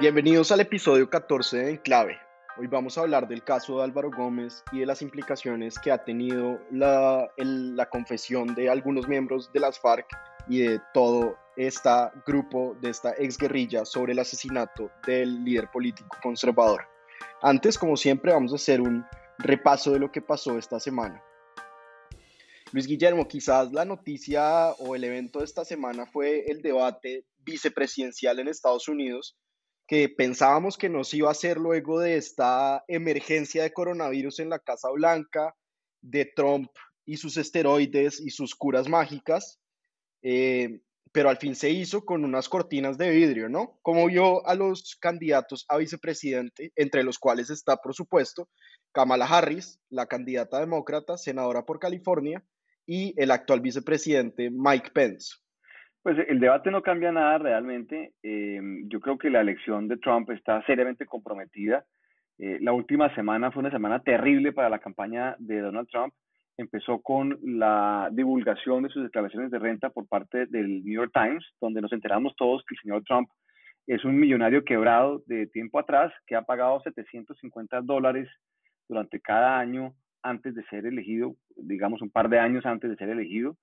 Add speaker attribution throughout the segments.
Speaker 1: Bienvenidos al episodio 14 de Enclave. Hoy vamos a hablar del caso de Álvaro Gómez y de las implicaciones que ha tenido la, la confesión de algunos miembros de las FARC y de todo este grupo de esta exguerrilla sobre el asesinato del líder político conservador. Antes, como siempre, vamos a hacer un repaso de lo que pasó esta semana. Luis Guillermo, quizás la noticia o el evento de esta semana fue el debate vicepresidencial en Estados Unidos que pensábamos que nos iba a hacer luego de esta emergencia de coronavirus en la Casa Blanca, de Trump y sus esteroides y sus curas mágicas, eh, pero al fin se hizo con unas cortinas de vidrio, ¿no? Como vio a los candidatos a vicepresidente, entre los cuales está, por supuesto, Kamala Harris, la candidata demócrata, senadora por California, y el actual vicepresidente Mike Pence.
Speaker 2: Pues el debate no cambia nada realmente. Eh, yo creo que la elección de Trump está seriamente comprometida. Eh, la última semana fue una semana terrible para la campaña de Donald Trump. Empezó con la divulgación de sus declaraciones de renta por parte del New York Times, donde nos enteramos todos que el señor Trump es un millonario quebrado de tiempo atrás que ha pagado 750 dólares durante cada año antes de ser elegido, digamos un par de años antes de ser elegido.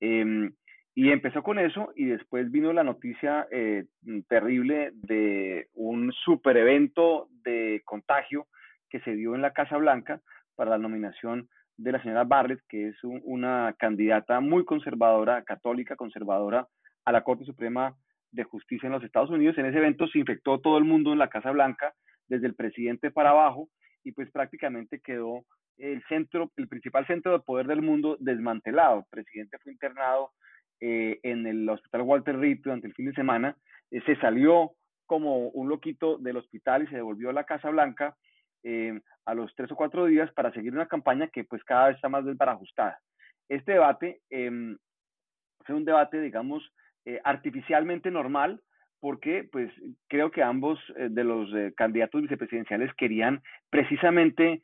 Speaker 2: Em, y empezó con eso y después vino la noticia eh, terrible de un super evento de contagio que se dio en la Casa Blanca para la nominación de la señora Barrett, que es una candidata muy conservadora, católica conservadora, a la Corte Suprema de Justicia en los Estados Unidos. En ese evento se infectó todo el mundo en la Casa Blanca, desde el presidente para abajo, y pues prácticamente quedó el centro, el principal centro de poder del mundo desmantelado. El presidente fue internado eh, en el hospital Walter Reed durante el fin de semana, eh, se salió como un loquito del hospital y se devolvió a la Casa Blanca eh, a los tres o cuatro días para seguir una campaña que pues cada vez está más desbarajustada. Este debate em, fue un debate, digamos, artificialmente normal, porque pues creo que ambos de los candidatos vicepresidenciales querían precisamente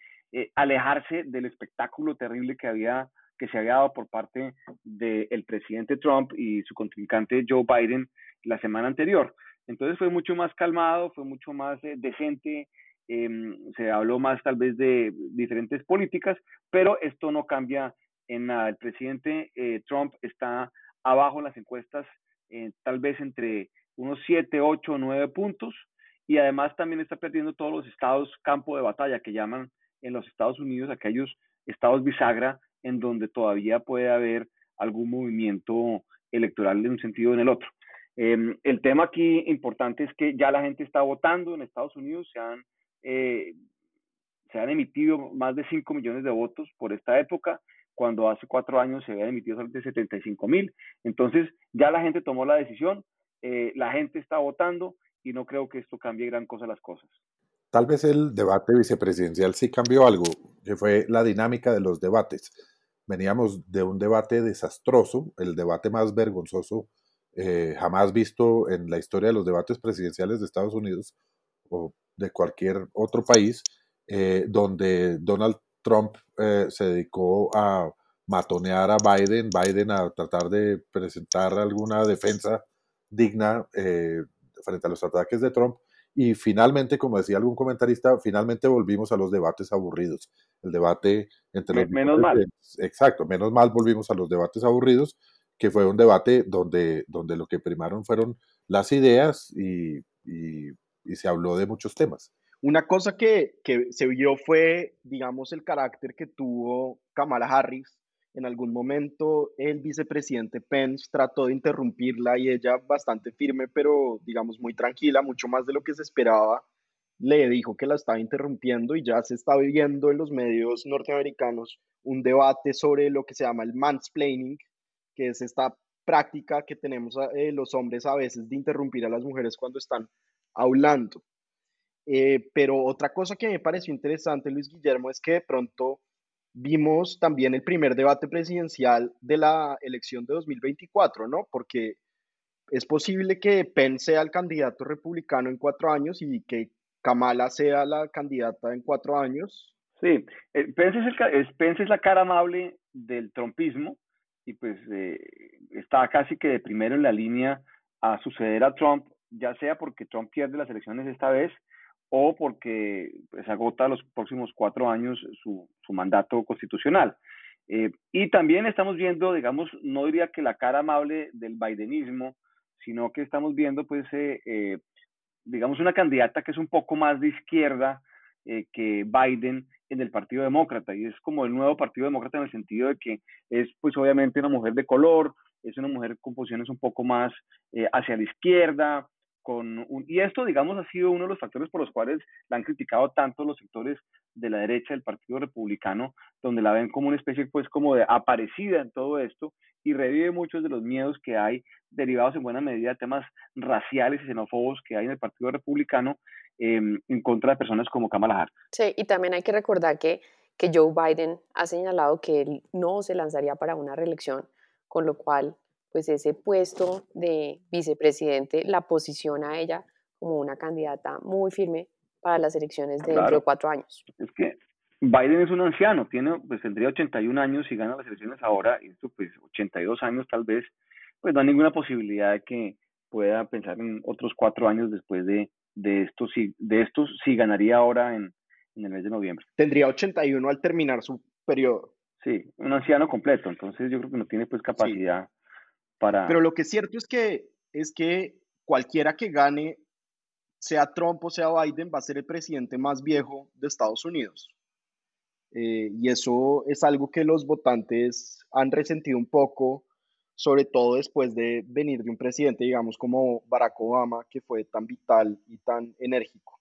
Speaker 2: alejarse del espectáculo terrible que había que se había dado por parte del presidente Trump y su contrincante Joe Biden la semana anterior. Entonces fue mucho más calmado, fue mucho más eh, decente, em, se habló más tal vez de diferentes políticas, pero esto no cambia en nada. El presidente eh, Trump está abajo en las encuestas, eh, tal vez entre unos 7, 8, 9 puntos, y además también está perdiendo todos los estados campo de batalla que llaman en los Estados Unidos aquellos estados bisagra en donde todavía puede haber algún movimiento electoral en un sentido o en el otro. Em, el tema aquí importante es que ya la gente está votando en Estados Unidos, se han, eh, se han emitido más de 5 millones de votos por esta época, cuando hace cuatro años se habían emitido solamente 75 mil. Entonces ya la gente tomó la decisión, eh, la gente está votando y no creo que esto cambie gran cosa las cosas.
Speaker 3: Tal vez el debate vicepresidencial sí cambió algo, que fue la dinámica de los debates. Veníamos de un debate desastroso, el debate más vergonzoso eh, jamás visto en la historia de los debates presidenciales de Estados Unidos o de cualquier otro país, eh, donde Donald Trump eh, se dedicó a matonear a Biden, Biden a tratar de presentar alguna defensa digna frente a los ataques de Trump y finalmente, como decía algún comentarista, finalmente volvimos a los debates aburridos. El debate entre los...
Speaker 2: Menos mal.
Speaker 3: Exacto, menos mal volvimos a los debates aburridos, que fue un debate donde, donde lo que primaron fueron las ideas y, y, se habló de muchos temas.
Speaker 1: Una cosa que, que se vio fue, digamos, el carácter que tuvo Kamala Harris en algún momento el vicepresidente Pence trató de interrumpirla y ella bastante firme, pero digamos muy tranquila, mucho más de lo que se esperaba, le dijo que la estaba interrumpiendo y ya se está viviendo en los medios norteamericanos un debate sobre lo que se llama el mansplaining, que es esta práctica que tenemos eh, los hombres a veces de interrumpir a las mujeres cuando están hablando. Eh, pero otra cosa que me pareció interesante, Luis Guillermo, es que de pronto vimos también el primer debate presidencial de la elección de 2024, ¿no? Porque es posible que Penn sea el candidato republicano en cuatro años y que Kamala sea la candidata en cuatro años.
Speaker 2: Sí, eh, Pence, es Pence es la cara amable del trumpismo y pues eh, está casi que de primero en la línea a suceder a Trump, ya sea porque Trump pierde las elecciones esta vez o porque pues, agota los próximos cuatro años su, su mandato constitucional. Eh, y también estamos viendo, digamos, no diría que la cara amable del Bidenismo, sino que estamos viendo, pues, eh, digamos, una candidata que es un poco más de izquierda que Biden, en el Partido Demócrata y es como el nuevo Partido Demócrata en el sentido de que es pues obviamente una mujer de color, es una mujer con posiciones un poco más eh, hacia la izquierda, y esto digamos ha sido uno de los factores por los cuales la han criticado tanto los sectores de la derecha del Partido Republicano, donde la ven como una especie pues como de aparecida en todo esto y revive muchos de los miedos que hay derivados en buena medida de temas raciales y xenófobos que hay en el Partido Republicano Em, en contra de personas como Kamala Harris.
Speaker 4: Sí, y también hay que recordar que, que Joe Biden ha señalado que él no se lanzaría para una reelección, con lo cual, pues ese puesto de vicepresidente la posiciona a ella como una candidata muy firme para las elecciones de dentro de cuatro años.
Speaker 2: Es que Biden es un anciano, tiene, pues tendría 81 años y gana las elecciones ahora, y esto pues 82 años tal vez, pues no hay ninguna posibilidad de que pueda pensar en otros cuatro años después de, de estos sí, de estos sí ganaría ahora en, el mes de noviembre.
Speaker 1: Tendría 81 al terminar su periodo.
Speaker 2: Sí, un anciano completo, entonces yo creo que no tiene pues capacidad
Speaker 1: Pero lo que es cierto es que, es que cualquiera que gane, sea Trump o sea Biden, va a ser el presidente más viejo de Estados Unidos. Eh, y eso es algo que los votantes han resentido un poco sobre todo después de venir de un presidente, digamos, como Barack Obama, que fue tan vital y tan enérgico.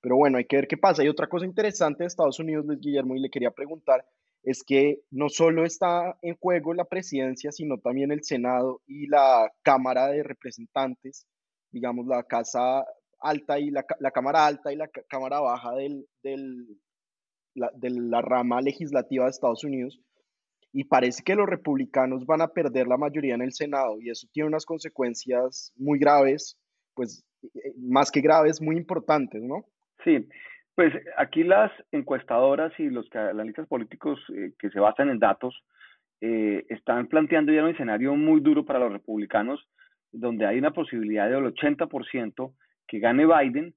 Speaker 1: Pero bueno, hay que ver qué pasa. Y otra cosa interesante de Estados Unidos, Luis Guillermo, y le quería preguntar, es que no solo está en juego la presidencia, sino también el Senado y la Cámara de Representantes, digamos, la Casa Alta y la, Cámara Alta y la Cámara Baja del, del, de la rama legislativa de Estados Unidos y parece que los republicanos van a perder la mayoría en el Senado y eso tiene unas consecuencias muy graves, pues eh, más que graves, muy importantes, ¿no?
Speaker 2: Sí, pues aquí las encuestadoras y los analistas políticos eh, que se basan en datos eh, están planteando ya un escenario muy duro para los republicanos, donde hay una posibilidad del 80% que gane Biden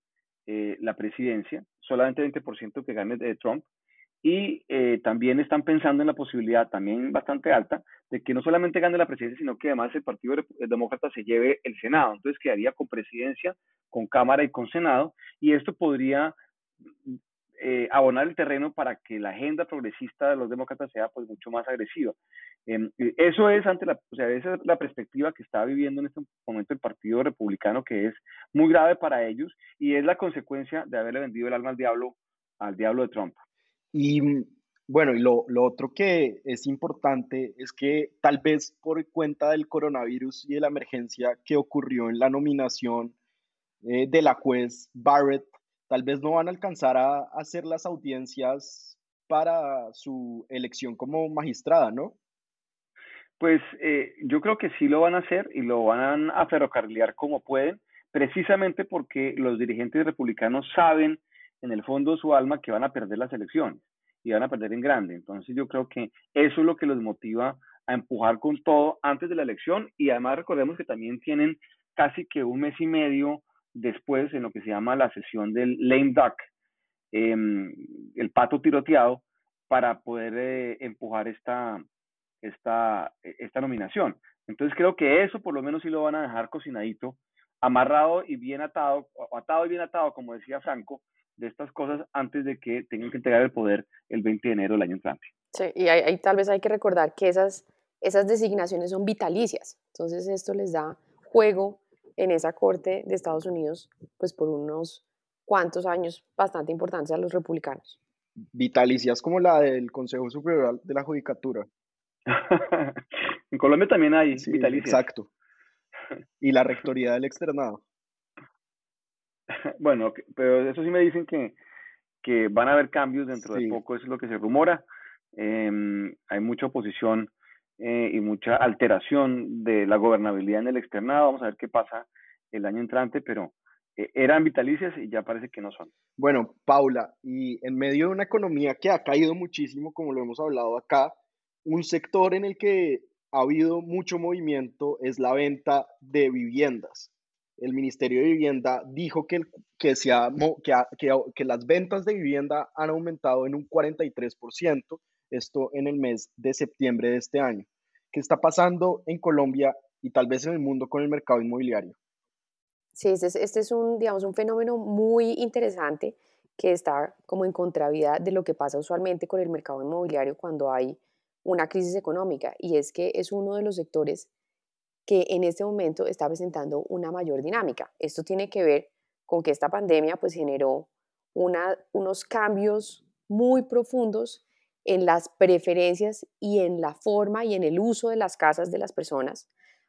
Speaker 2: la presidencia, solamente 20% que gane Trump, y eh, también están pensando en la posibilidad, también bastante alta, de que no solamente gane la presidencia, sino que además el Partido Demócrata se lleve el Senado. Entonces quedaría con presidencia, con Cámara y con Senado, y esto podría eh, abonar el terreno para que la agenda progresista de los demócratas sea pues mucho más agresiva. Em, eso es ante la, o sea, esa es la perspectiva que está viviendo en este momento el Partido Republicano, que es muy grave para ellos y es la consecuencia de haberle vendido el alma al diablo, al diablo de Trump.
Speaker 1: Y bueno, y lo, otro que es importante es que tal vez por cuenta del coronavirus y de la emergencia que ocurrió en la nominación eh, de la juez Barrett, tal vez no van a alcanzar a, hacer las audiencias para su elección como magistrada, ¿no?
Speaker 2: Pues eh, yo creo que sí lo van a hacer y lo van a ferrocarrilar como pueden, precisamente porque los dirigentes republicanos saben en el fondo su alma que van a perder las elecciones y van a perder en grande. Entonces yo creo que eso es lo que los motiva a empujar con todo antes de la elección y además recordemos que también tienen casi que un mes y medio después en lo que se llama la sesión del lame duck, em, el pato tiroteado, para poder eh, empujar esta, esta, esta nominación. Entonces creo que eso por lo menos sí lo van a dejar cocinadito, amarrado y bien atado, atado y bien atado, como decía Franco, de estas cosas antes de que tengan que entregar el poder el 20 de enero del año entrante.
Speaker 4: Sí, y ahí, tal vez hay que recordar que esas, esas designaciones son vitalicias, entonces esto les da juego en esa corte de Estados Unidos, pues por unos cuantos años bastante importantes a los republicanos.
Speaker 1: Vitalicias como la del Consejo Superior de la Judicatura.
Speaker 2: En Colombia también hay sí,
Speaker 1: Exacto. Y la rectoría del externado.
Speaker 2: bueno, pero eso sí me dicen que, que van a haber cambios dentro de poco, eso es lo que se rumora. Em, hay mucha oposición eh, y mucha alteración de la gobernabilidad en el externado. Vamos a ver qué pasa el año entrante, pero eh, eran vitalicias y ya parece que no son.
Speaker 1: Bueno, Paula, y en medio de una economía que ha caído muchísimo, como lo hemos hablado acá, un sector en el que ha habido mucho movimiento es la venta de viviendas. El Ministerio de Vivienda dijo que, que, se que, que las ventas de vivienda han aumentado en un 43%, esto en el mes de septiembre de este año. ¿Qué está pasando en Colombia y tal vez en el mundo con el mercado inmobiliario?
Speaker 4: Sí, este es, este es un, digamos, un fenómeno muy interesante que está como en contravía de lo que pasa usualmente con el mercado inmobiliario cuando hay una crisis económica y es que es uno de los sectores que en este momento está presentando una mayor dinámica. Esto tiene que ver con que esta pandemia pues generó una, unos cambios muy profundos en las preferencias y en la forma y en el uso de las casas de las personas.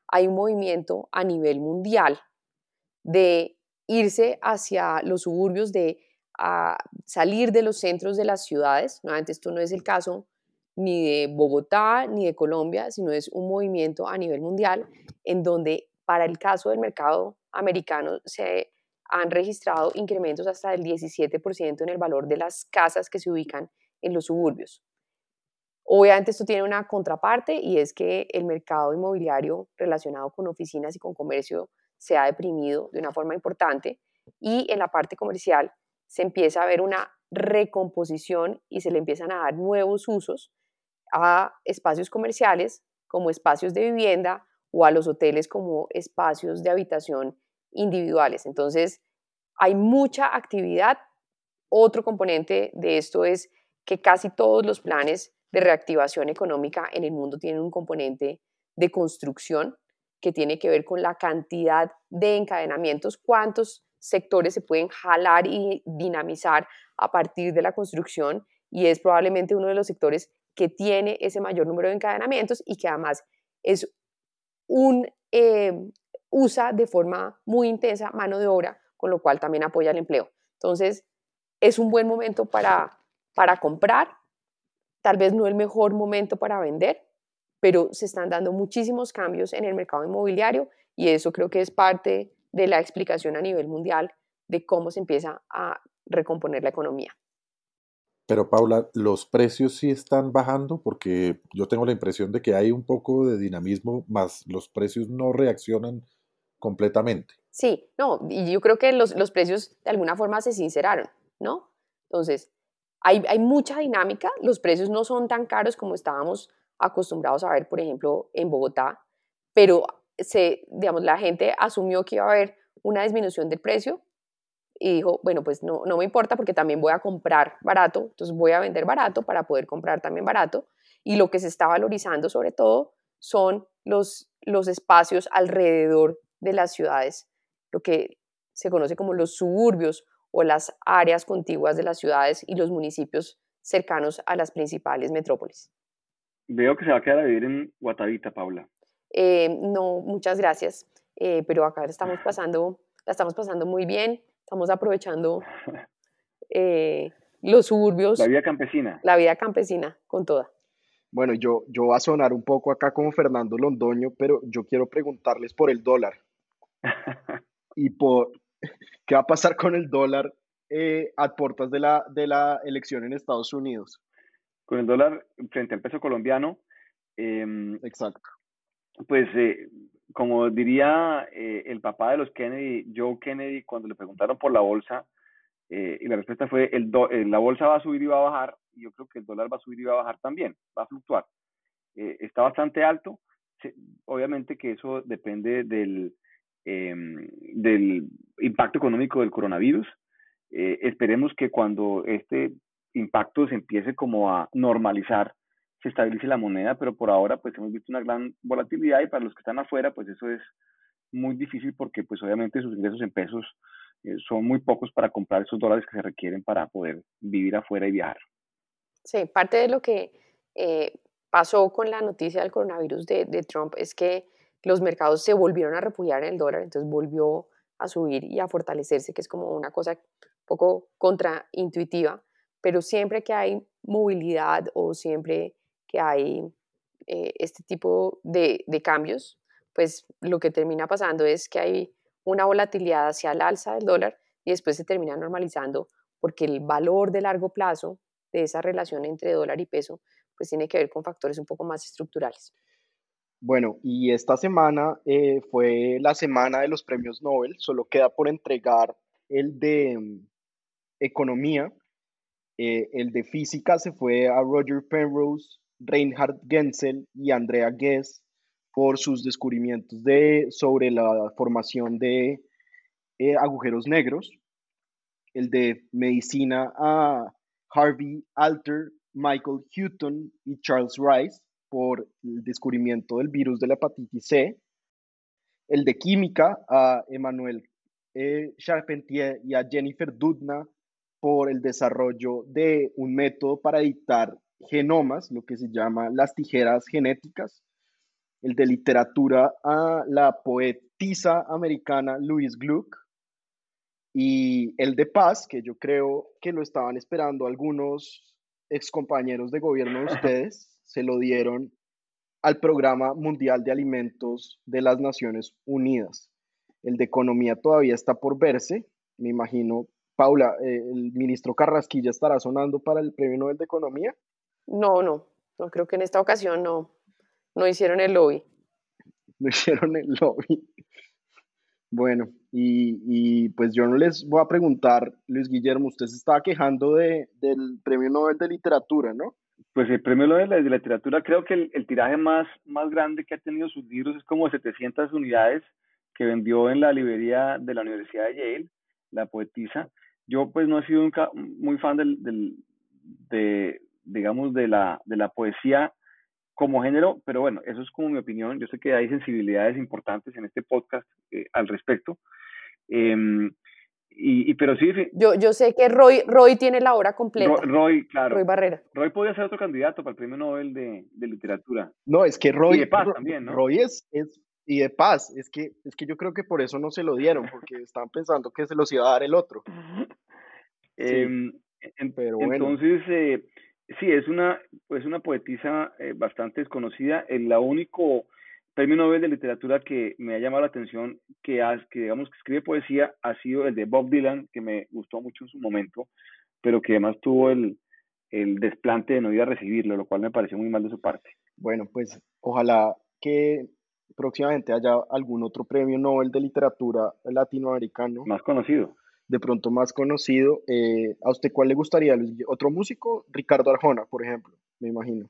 Speaker 4: Hay un movimiento a nivel mundial de irse hacia los suburbios, de salir de los centros de las ciudades. Nuevamente, esto no es el caso ni de Bogotá ni de Colombia, sino es un movimiento a nivel mundial en donde para el caso del mercado americano se han registrado incrementos hasta del 17% en el valor de las casas que se ubican en los suburbios. Obviamente esto tiene una contraparte y es que el mercado inmobiliario relacionado con oficinas y con comercio se ha deprimido de una forma importante y en la parte comercial se empieza a ver una recomposición y se le empiezan a dar nuevos usos a espacios comerciales como espacios de vivienda o a los hoteles como espacios de habitación individuales. Entonces, hay mucha actividad. Otro componente de esto es que casi todos los planes de reactivación económica en el mundo tienen un componente de construcción que tiene que ver con la cantidad de encadenamientos, cuántos sectores se pueden jalar y dinamizar a partir de la construcción y es probablemente uno de los sectores que tiene ese mayor número de encadenamientos y que además es un, eh, usa de forma muy intensa mano de obra, con lo cual también apoya el empleo. Entonces, es un buen momento para, para comprar, tal vez no el mejor momento para vender, pero se están dando muchísimos cambios en el mercado inmobiliario y eso creo que es parte de la explicación a nivel mundial de cómo se empieza a recomponer la economía.
Speaker 3: Pero Paula, ¿los precios sí están bajando? Porque yo tengo la impresión de que hay un poco de dinamismo, más los precios no reaccionan completamente.
Speaker 4: Sí, no, y yo creo que los, los precios de alguna forma se sinceraron, ¿no? Entonces, hay, mucha dinámica, los precios no son tan caros como estábamos acostumbrados a ver, por ejemplo, en Bogotá, pero se, digamos, la gente asumió que iba a haber una disminución del precio y dijo, bueno, pues no, no me importa porque también voy a comprar barato, entonces voy a vender barato para poder comprar también barato. Y lo que se está valorizando sobre todo son los espacios alrededor de las ciudades, lo que se conoce como los suburbios o las áreas contiguas de las ciudades y los municipios cercanos a las principales metrópolis.
Speaker 2: Veo que se va a quedar a vivir en Guatavita, Paula.
Speaker 4: Eh, no, muchas gracias, eh, pero acá estamos pasando, la estamos pasando muy bien, estamos aprovechando eh, los suburbios.
Speaker 2: La vida campesina.
Speaker 4: La vida campesina, con toda.
Speaker 1: Bueno, yo, yo voy a sonar un poco acá como Fernando Londoño, pero yo quiero preguntarles por el dólar. y por qué va a pasar con el dólar a puertas de la, de la elección en Estados Unidos
Speaker 2: con el dólar frente al peso colombiano. Em,
Speaker 1: Exacto.
Speaker 2: Pues, eh, como diría eh, el papá de los Kennedy, Joe Kennedy, cuando le preguntaron por la bolsa, eh, y la respuesta fue, el la bolsa va a subir y va a bajar, y yo creo que el dólar va a subir y va a bajar también, va a fluctuar. está bastante alto, obviamente que eso depende del, em, del impacto económico del coronavirus. esperemos que cuando este impacto se empiece como a normalizar, se estabilice la moneda, pero por ahora pues hemos visto una gran volatilidad y para los que están afuera pues eso es muy difícil porque pues obviamente sus ingresos en pesos eh, son muy pocos para comprar esos dólares que se requieren para poder vivir afuera y viajar.
Speaker 4: Sí, parte de lo que eh, pasó con la noticia del coronavirus de, de Trump es que los mercados se volvieron a refugiar en el dólar, entonces volvió a subir y a fortalecerse, que es como una cosa un poco contraintuitiva, pero siempre que hay movilidad o siempre que hay eh, este tipo de, de, cambios, pues lo que termina pasando es que hay una volatilidad hacia el alza del dólar y después se termina normalizando porque el valor de largo plazo de esa relación entre dólar y peso pues tiene que ver con factores un poco más estructurales.
Speaker 1: Bueno, y esta semana eh, fue la semana de los premios Nobel, solo queda por entregar el de mm, economía, eh, el de física se fue a Roger Penrose, Reinhard Genzel y Andrea Ghez por sus descubrimientos de, sobre la formación de eh, agujeros negros. El de medicina a Harvey Alter, Michael Hutton y Charles Rice por el descubrimiento del virus de la hepatitis C, el de química a Emmanuel eh, Charpentier y a Jennifer Dudna por el desarrollo de un método para editar genomas, lo que se llama las tijeras genéticas, el de literatura a la poetisa americana Louise Gluck, y el de paz, que yo creo que lo estaban esperando algunos excompañeros de gobierno de ustedes, se lo dieron al Programa Mundial de Alimentos de las Naciones Unidas. El de Economía todavía está por verse, me imagino. Paula, eh, ¿el ministro Carrasquilla estará sonando para el Premio Nobel de Economía?
Speaker 4: No, no, no creo que en esta ocasión no, no hicieron el lobby.
Speaker 1: No hicieron el lobby. Bueno, y, pues yo no les voy a preguntar, Luis Guillermo, usted se estaba quejando de, del Premio Nobel de Literatura, ¿no?
Speaker 2: Pues el premio Nobel de literatura, creo que el, tiraje más, más grande que ha tenido sus libros es como 700 unidades que vendió en la librería de la Universidad de Yale, la poetisa. Yo pues no he sido muy fan del, del, de, digamos, de la, de la poesía como género, pero bueno, eso es como mi opinión. Yo sé que hay sensibilidades importantes en este podcast eh, al respecto. Em, y, pero sí,
Speaker 4: Yo, yo sé que Roy, Roy tiene la obra completa.
Speaker 2: Roy, claro.
Speaker 4: Roy Barrera.
Speaker 2: Roy podría ser otro candidato para el premio Nobel de, de literatura.
Speaker 1: No, es que Roy.
Speaker 2: Y de paz también, ¿no?
Speaker 1: Roy es, es, y de paz. Es que, es que yo creo que por eso no se lo dieron, porque estaban pensando que se los iba a dar el otro.
Speaker 2: Em, pero bueno. Entonces, eh, sí, es una, pues una poetisa eh, bastante desconocida. El la único premio Nobel de literatura que me ha llamado la atención, que, que digamos que escribe poesía, ha sido el de Bob Dylan, que me gustó mucho en su momento, pero que además tuvo el, el desplante de no ir a recibirlo, lo cual me pareció muy mal de su parte.
Speaker 1: Bueno, pues ojalá que próximamente haya algún otro premio Nobel de literatura latinoamericano.
Speaker 2: Más conocido.
Speaker 1: De pronto más conocido. Eh, ¿A usted cuál le gustaría? ¿Otro músico? Ricardo Arjona, por ejemplo, me imagino.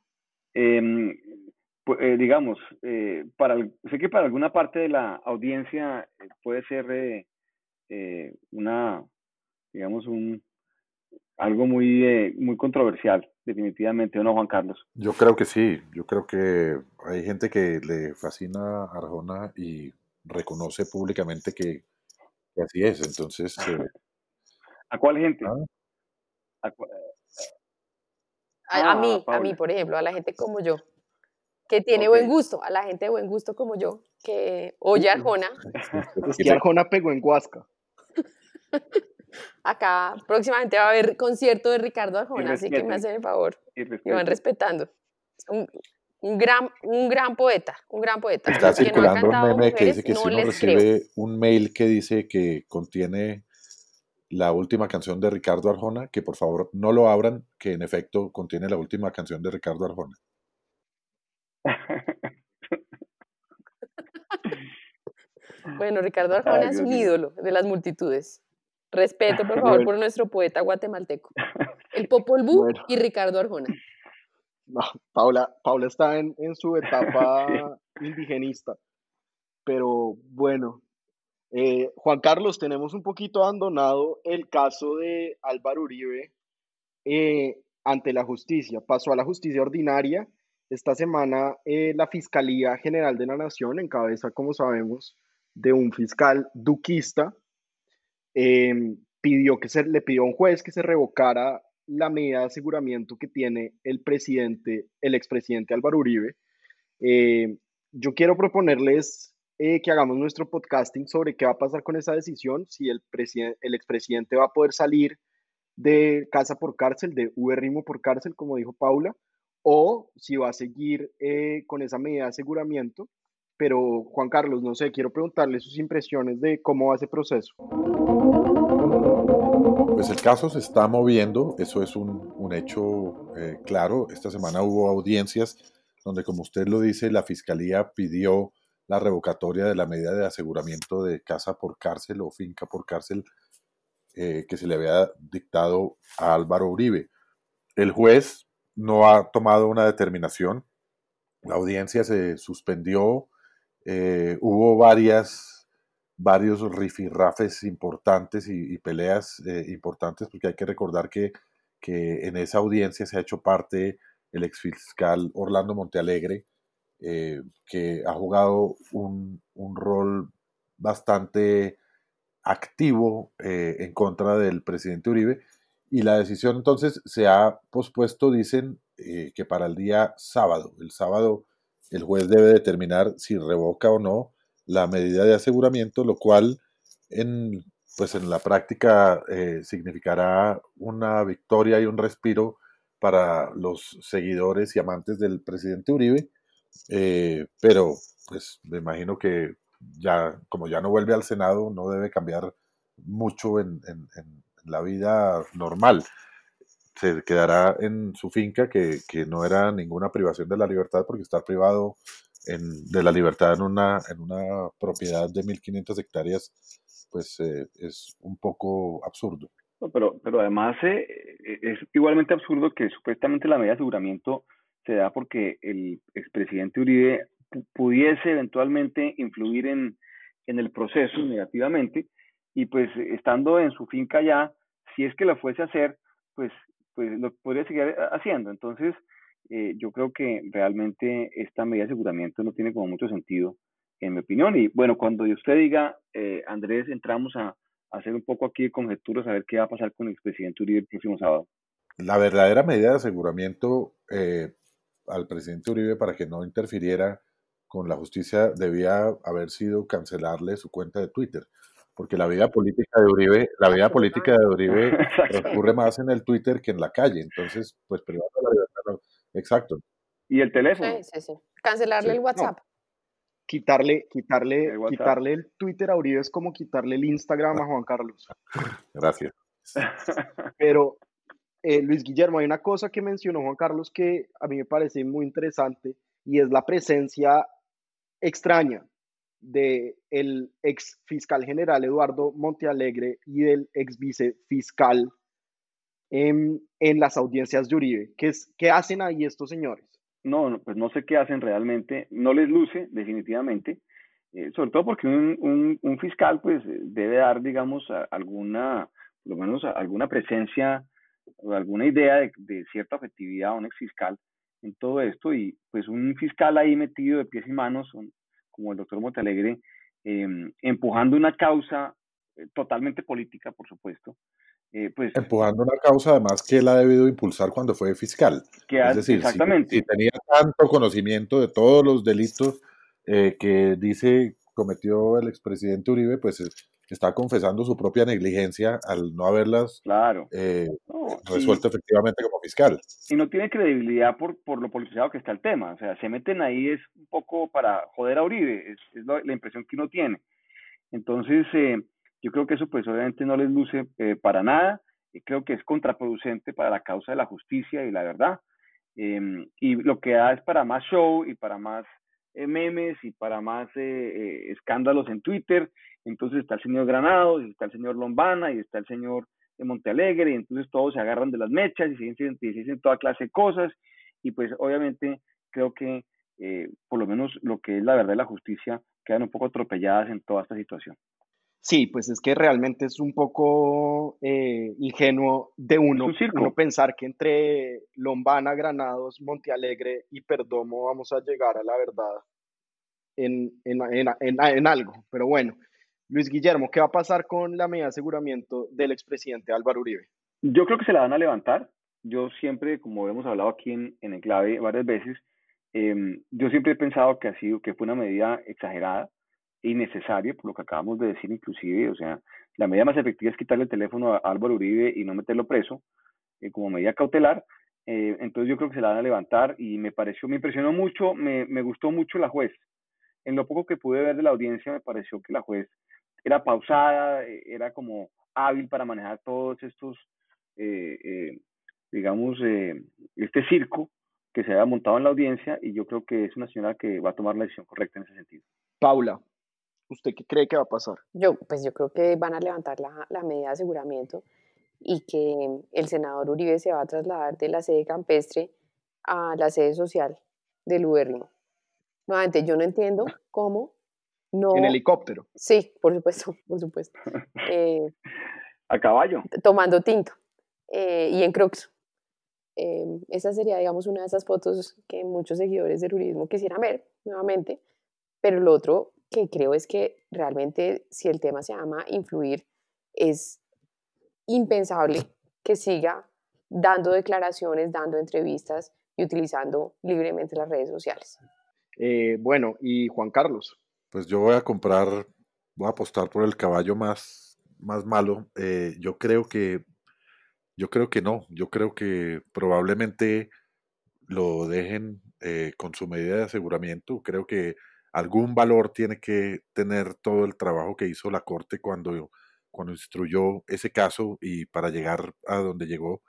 Speaker 2: Eh, pues, eh, digamos, eh, para, sé que para alguna parte de la audiencia eh, puede ser una, digamos, un, algo muy, muy controversial, definitivamente, ¿o no, Juan Carlos?
Speaker 3: Yo creo que sí, yo creo que hay gente que le fascina a Arjona y reconoce públicamente que, así es, entonces...
Speaker 2: ¿A cuál gente?
Speaker 4: ¿Ah? A, mí, a mí, por ejemplo, a la gente como yo que tiene buen gusto, a la gente de buen gusto como yo, que oye Arjona.
Speaker 1: Es que Arjona pegó en Huasca.
Speaker 4: Acá próximamente va a haber concierto de Ricardo Arjona, así que me hacen el favor y, van respetando. Un, un, gran, un gran poeta, un gran poeta.
Speaker 3: Está circulando un meme que dice que si uno recibe un mail que dice que contiene la última canción de Ricardo Arjona, que por favor no lo abran, que en efecto contiene la última canción de Ricardo Arjona.
Speaker 4: Bueno, Ricardo Arjona es un ídolo de las multitudes. Respeto, por favor, por nuestro poeta guatemalteco. El Popol Vuh y Ricardo Arjona.
Speaker 1: No, Paula, Paula está en, su etapa indigenista. Pero bueno, eh, Juan Carlos, tenemos un poquito abandonado el caso de Álvaro Uribe eh, ante la justicia. Pasó a la justicia ordinaria esta semana eh, la Fiscalía General de la Nación, en cabeza, como sabemos, de un fiscal duquista, em, pidió que se, le pidió a un juez que se revocara la medida de aseguramiento que tiene el presidente, el expresidente Álvaro Uribe. Eh, yo quiero proponerles eh, que hagamos nuestro podcasting sobre qué va a pasar con esa decisión, si el, el expresidente va a poder salir de casa por cárcel, de Uberrimo por cárcel, como dijo Paula, o si va a seguir eh, con esa medida de aseguramiento. Pero Juan Carlos, no sé, quiero preguntarle sus impresiones de cómo va ese proceso.
Speaker 3: Pues el caso se está moviendo, eso es un, un hecho eh, claro. Esta semana hubo audiencias donde, como usted lo dice, la fiscalía pidió la revocatoria de la medida de aseguramiento de casa por cárcel o finca por cárcel eh, que se le había dictado a Álvaro Uribe. El juez no ha tomado una determinación, la audiencia se suspendió, eh, hubo varias, varios rifirrafes importantes y, peleas eh, importantes, porque hay que recordar que, que, en esa audiencia se ha hecho parte el exfiscal Orlando Montealegre, que ha jugado un, un rol bastante activo eh, en contra del presidente Uribe y la decisión entonces se ha pospuesto, dicen, eh, que para el día sábado. El sábado el juez debe determinar si revoca o no la medida de aseguramiento, lo cual en, pues en la práctica eh, significará una victoria y un respiro para los seguidores y amantes del presidente Uribe, pero pues me imagino que ya, como ya no vuelve al Senado, no debe cambiar mucho en, la vida normal. Se quedará en su finca, que, no era ninguna privación de la libertad, porque estar privado de la libertad en una, en una propiedad de 1.500 hectáreas, pues eh, es un poco absurdo.
Speaker 2: pero, pero además eh, es igualmente absurdo que supuestamente la medida de aseguramiento se da porque el expresidente Uribe pudiese eventualmente influir en, el proceso negativamente y pues estando en su finca ya, si es que lo fuese a hacer, pues, pues lo podría seguir haciendo. Entonces, eh, yo creo que realmente esta medida de aseguramiento no tiene como mucho sentido, en mi opinión. Y bueno, cuando usted diga, eh, Andrés, entramos a, hacer un poco aquí de conjeturas, a ver qué va a pasar con el expresidente Uribe el próximo sábado.
Speaker 3: La verdadera medida de aseguramiento eh, al presidente Uribe para que no interfiriera con la justicia debía haber sido cancelarle su cuenta de Twitter, porque la vida política de Uribe, la vida política de Uribe ocurre más en el Twitter que en la calle, entonces, pues privado de la libertad, exacto.
Speaker 2: Y el teléfono.
Speaker 4: Sí, sí, sí. Cancelarle el WhatsApp.
Speaker 1: Quitarle, quitarle, el quitarle el Twitter a Uribe es como quitarle el Instagram a Juan Carlos.
Speaker 3: Gracias.
Speaker 1: Pero, eh, Luis Guillermo, hay una cosa que mencionó Juan Carlos que a mí me parece muy interesante y es la presencia extraña del el ex fiscal general Eduardo Montealegre y del ex vicefiscal en, en las audiencias de. ¿Qué, es, ¿Qué hacen ahí estos señores?
Speaker 2: No, pues no sé qué hacen realmente. No les luce, definitivamente. Eh, sobre todo porque un, un, fiscal pues debe dar, digamos, alguna, por lo menos alguna presencia o alguna idea de, de cierta objetividad a un ex fiscal en todo esto y pues un fiscal ahí metido de pies y manos, como el doctor Montalegre, em, empujando una causa eh, totalmente política, por supuesto.
Speaker 3: Eh, pues, empujando una causa además que él ha debido impulsar cuando fue fiscal.
Speaker 2: Que es decir, exactamente.
Speaker 3: Si, tenía tanto conocimiento de todos los delitos eh, que dice cometió el expresidente Uribe, pues está confesando su propia negligencia al no haberlas
Speaker 2: claro.
Speaker 3: Eh, resuelto efectivamente como fiscal.
Speaker 2: Y no tiene credibilidad por, por lo politizado que está el tema. O sea, se meten ahí es un poco para joder a Uribe, es, la impresión que uno tiene. Entonces, eh, yo creo que eso pues obviamente no les luce eh, para nada. Y creo que es contraproducente para la causa de la justicia y la verdad. Em, y lo que da es para más show y para más memes y para más escándalos en Twitter entonces está el señor Granados, y está el señor Lombana, y está el señor de Montealegre, y entonces todos se agarran de las mechas y se dicen, toda clase de cosas, y pues obviamente creo que eh, por lo menos lo que es la verdad y la justicia quedan un poco atropelladas en toda esta situación.
Speaker 1: Sí, pues es que realmente es un poco eh, ingenuo de uno, uno, pensar que entre Lombana, Granados, Montealegre y Perdomo vamos a llegar a la verdad en, en algo. Pero bueno, Luis Guillermo, ¿qué va a pasar con la medida de aseguramiento del expresidente Álvaro Uribe?
Speaker 2: Yo creo que se la van a levantar. yo siempre, como hemos hablado aquí en, en Enclave varias veces, em, yo siempre he pensado que ha sido, que fue una medida exagerada innecesaria, por lo que acabamos de decir inclusive, o sea, la medida más efectiva es quitarle el teléfono a Álvaro Uribe y no meterlo preso eh, como medida cautelar, eh, entonces yo creo que se la van a levantar y me pareció, me impresionó mucho, me, me gustó mucho la juez. En lo poco que pude ver de la audiencia me pareció que la juez era pausada, eh, era como hábil para manejar todos estos eh, digamos, eh, este circo que se había montado en la audiencia y yo creo que es una señora que va a tomar la decisión correcta en ese sentido.
Speaker 1: Paula, ¿usted qué cree que va a pasar?
Speaker 4: Yo, pues yo creo que van a levantar la, la medida de aseguramiento y que el senador Uribe se va a trasladar de la sede campestre a la sede social del Uberlino. Nuevamente, yo no entiendo cómo no...
Speaker 1: En helicóptero.
Speaker 4: Sí, por supuesto, por supuesto. Eh,
Speaker 2: a caballo.
Speaker 4: Tomando tinto eh, y en Crocs. Em, esa sería, digamos, una de esas fotos que muchos seguidores del turismo quisieran ver nuevamente. Pero lo otro que creo es que realmente si el tema se llama influir, es impensable que siga dando declaraciones, dando entrevistas y utilizando libremente las redes sociales.
Speaker 1: Eh, bueno, y Juan Carlos.
Speaker 3: Pues yo voy a comprar, voy a apostar por el caballo más, más malo. Eh, yo creo que yo creo que no, yo creo que probablemente lo dejen eh, con su medida de aseguramiento. Creo que algún valor tiene que tener todo el trabajo que hizo la Corte cuando, cuando instruyó ese caso y para llegar a donde llegó.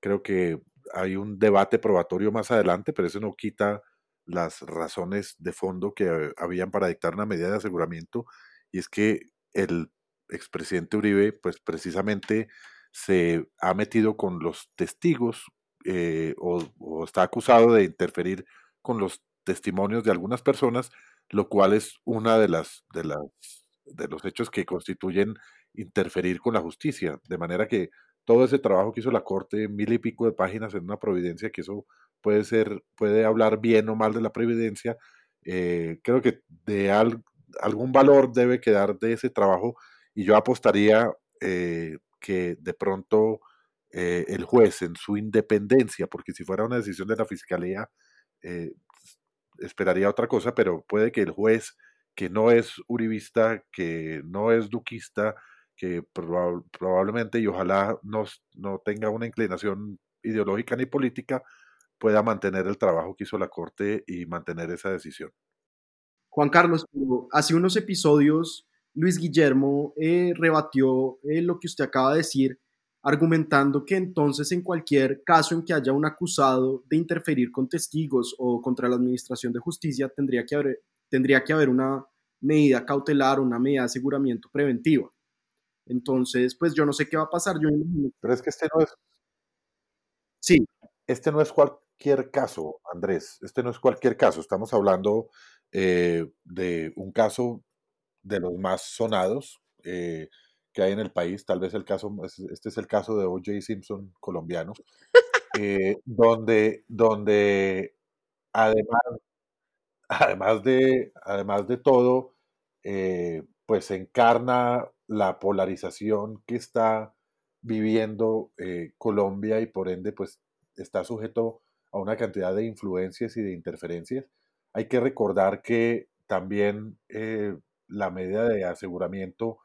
Speaker 3: Creo que hay un debate probatorio más adelante, pero eso no quita las razones de fondo que habían para dictar una medida de aseguramiento y es que el expresidente Uribe, pues precisamente se ha metido con los testigos eh, o, está acusado de interferir con los testimonios de algunas personas, lo cual es una de las, de las de los hechos que constituyen interferir con la justicia, de manera que todo ese trabajo que hizo la corte, mil y pico de páginas en una providencia, que eso puede ser, puede hablar bien o mal de la providencia, eh, creo que de algún valor debe quedar de ese trabajo y yo apostaría eh, que de pronto eh, el juez en su independencia, porque si fuera una decisión de la fiscalía, esperaría otra cosa, pero puede que el juez que no es uribista, que no es duquista, que probablemente y ojalá no, no tenga una inclinación ideológica ni política, pueda mantener el trabajo que hizo la Corte y mantener esa decisión.
Speaker 1: Juan Carlos, hace unos episodios Luis Guillermo eh, rebatió eh, lo que usted acaba de decir, argumentando que entonces en cualquier caso en que haya un acusado de interferir con testigos o contra la Administración de Justicia, tendría que haber, tendría que haber una medida cautelar, una medida de aseguramiento preventiva. Entonces, pues yo no sé qué va a pasar. Yo
Speaker 3: Pero es que este no es...
Speaker 1: Sí.
Speaker 3: Este no es cualquier caso, Andrés. Este no es cualquier caso. Estamos hablando eh, de un caso de los más sonados eh, que hay en el país. Tal vez el caso, este es el caso de O.J. Simpson colombiano, eh, donde, donde además, además, de, además de todo, eh, pues encarna la polarización que está viviendo Colombia y por ende pues está sujeto a una cantidad de influencias y de interferencias. Hay que recordar que también la medida de aseguramiento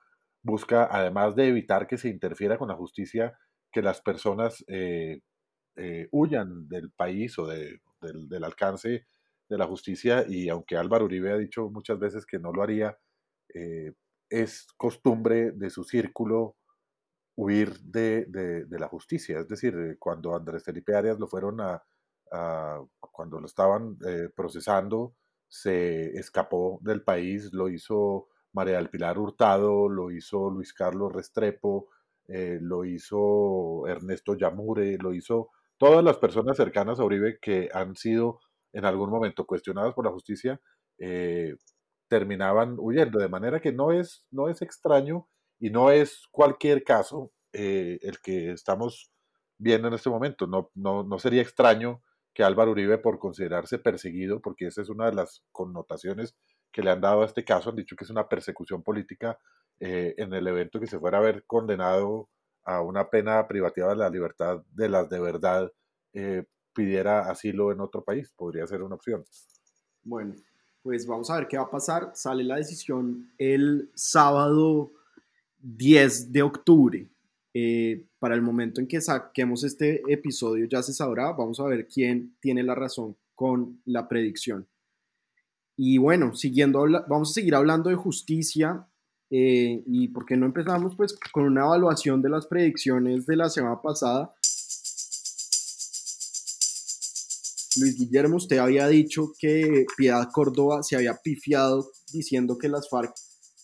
Speaker 3: busca, además de evitar que se interfiera con la justicia, que las personas eh, eh, huyan del país o del, alcance de la justicia y aunque Álvaro Uribe ha dicho muchas veces que no lo haría, eh, es costumbre de su círculo huir de, la justicia. Es decir, cuando Andrés Felipe Arias lo fueron a, cuando lo estaban procesando, se escapó del país, lo hizo María del Pilar Hurtado, lo hizo Luis Carlos Restrepo, eh, lo hizo Ernesto Yamure, lo hizo todas las personas cercanas a Uribe que han sido en algún momento cuestionadas por la justicia, eh, terminaban huyendo, de manera que no es, no es extraño y no es cualquier caso eh, el que estamos viendo en este momento. No, no, no sería extraño que Álvaro Uribe, por considerarse perseguido, porque esa es una de las connotaciones que le han dado a este caso, han dicho que es una persecución política eh, en el evento que se fuera a haber condenado a una pena privativa de la libertad de las de verdad eh, pidiera asilo en otro país. Podría ser una opción.
Speaker 1: Bueno, pues vamos a ver qué va a pasar. Sale la decisión el sábado 10 de octubre. Eh, para el momento en que saquemos este episodio ya se sabrá. Vamos a ver quién tiene la razón con la predicción. Y bueno, siguiendo, vamos a seguir hablando de justicia. Eh, y por qué no empezamos pues con una evaluación de las predicciones de la semana pasada. Luis Guillermo, usted había dicho que Piedad Córdoba se había pifiado diciendo que las FARC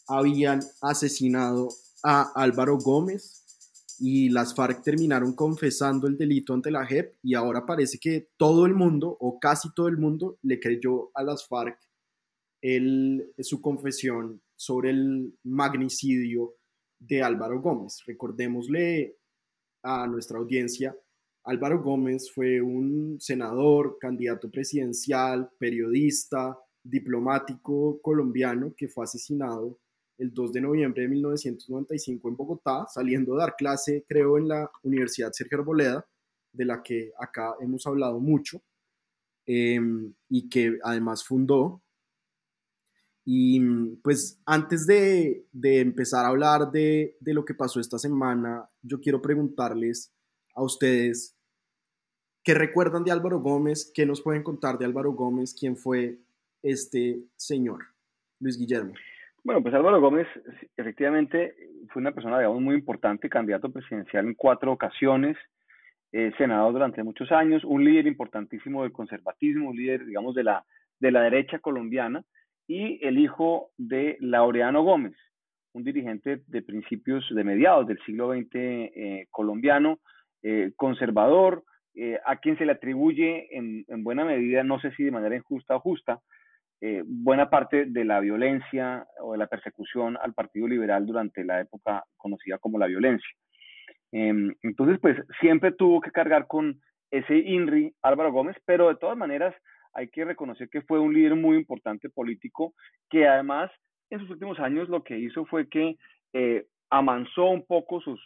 Speaker 1: habían asesinado a Álvaro Gómez y las FARC terminaron confesando el delito ante la JEP y ahora parece que todo el mundo o casi todo el mundo le creyó a las FARC su confesión sobre el magnicidio de Álvaro Gómez. Recordémosle a nuestra audiencia, Álvaro Gómez fue un senador, candidato presidencial, periodista, diplomático colombiano que fue asesinado el 2 de noviembre de 1995 en Bogotá, saliendo a dar clase, creo, en la Universidad Sergio Arboleda, de la que acá hemos hablado mucho, em, y que además fundó. Y pues antes de, empezar a hablar de, de, lo que pasó esta semana, yo quiero preguntarles a ustedes qué recuerdan de Álvaro Gómez, qué nos pueden contar de Álvaro Gómez, quién fue este señor, Luis Guillermo.
Speaker 2: Bueno, pues Álvaro Gómez efectivamente fue una persona, digamos, muy importante, candidato presidencial en cuatro ocasiones, eh, senador durante muchos años, un líder importantísimo del conservatismo, un líder, digamos, de la, de la derecha colombiana, y el hijo de Laureano Gómez, un dirigente de principios de mediados del siglo XX eh, colombiano, eh, conservador, a quien se le atribuye en, en, buena medida, no sé si de manera injusta o justa, eh, buena parte de la violencia o de la persecución al Partido Liberal durante la época conocida como la violencia. Em, entonces, pues siempre tuvo que cargar con ese INRI Álvaro Gómez, pero de todas maneras hay que reconocer que fue un líder muy importante político que además en sus últimos años lo que hizo fue que eh, amansó un poco sus,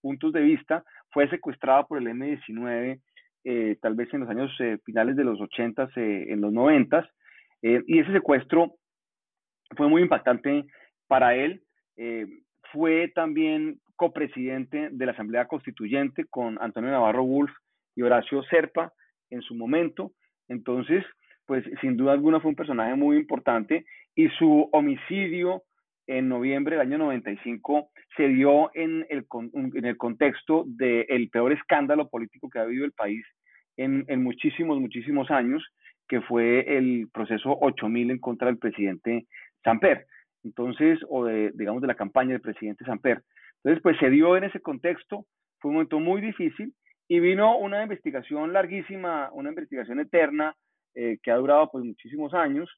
Speaker 2: puntos de vista, fue secuestrado por el M-19 eh, tal vez en los años finales de los 80, en los 90, eh, y ese secuestro fue muy impactante para él. Eh, fue también copresidente de la Asamblea Constituyente con Antonio Navarro Wolf y Horacio Serpa en su momento. Entonces, pues sin duda alguna fue un personaje muy importante y su homicidio en noviembre del año 95 se dio en el, en el contexto del peor escándalo político que ha habido el país en, en muchísimos, muchísimos años que fue el proceso 8000 en contra del presidente Samper. Entonces, o de, digamos, de la campaña del presidente Samper. Entonces, pues se dio en ese contexto, fue un momento muy difícil y vino una investigación larguísima, una investigación eterna eh, que ha durado pues muchísimos años,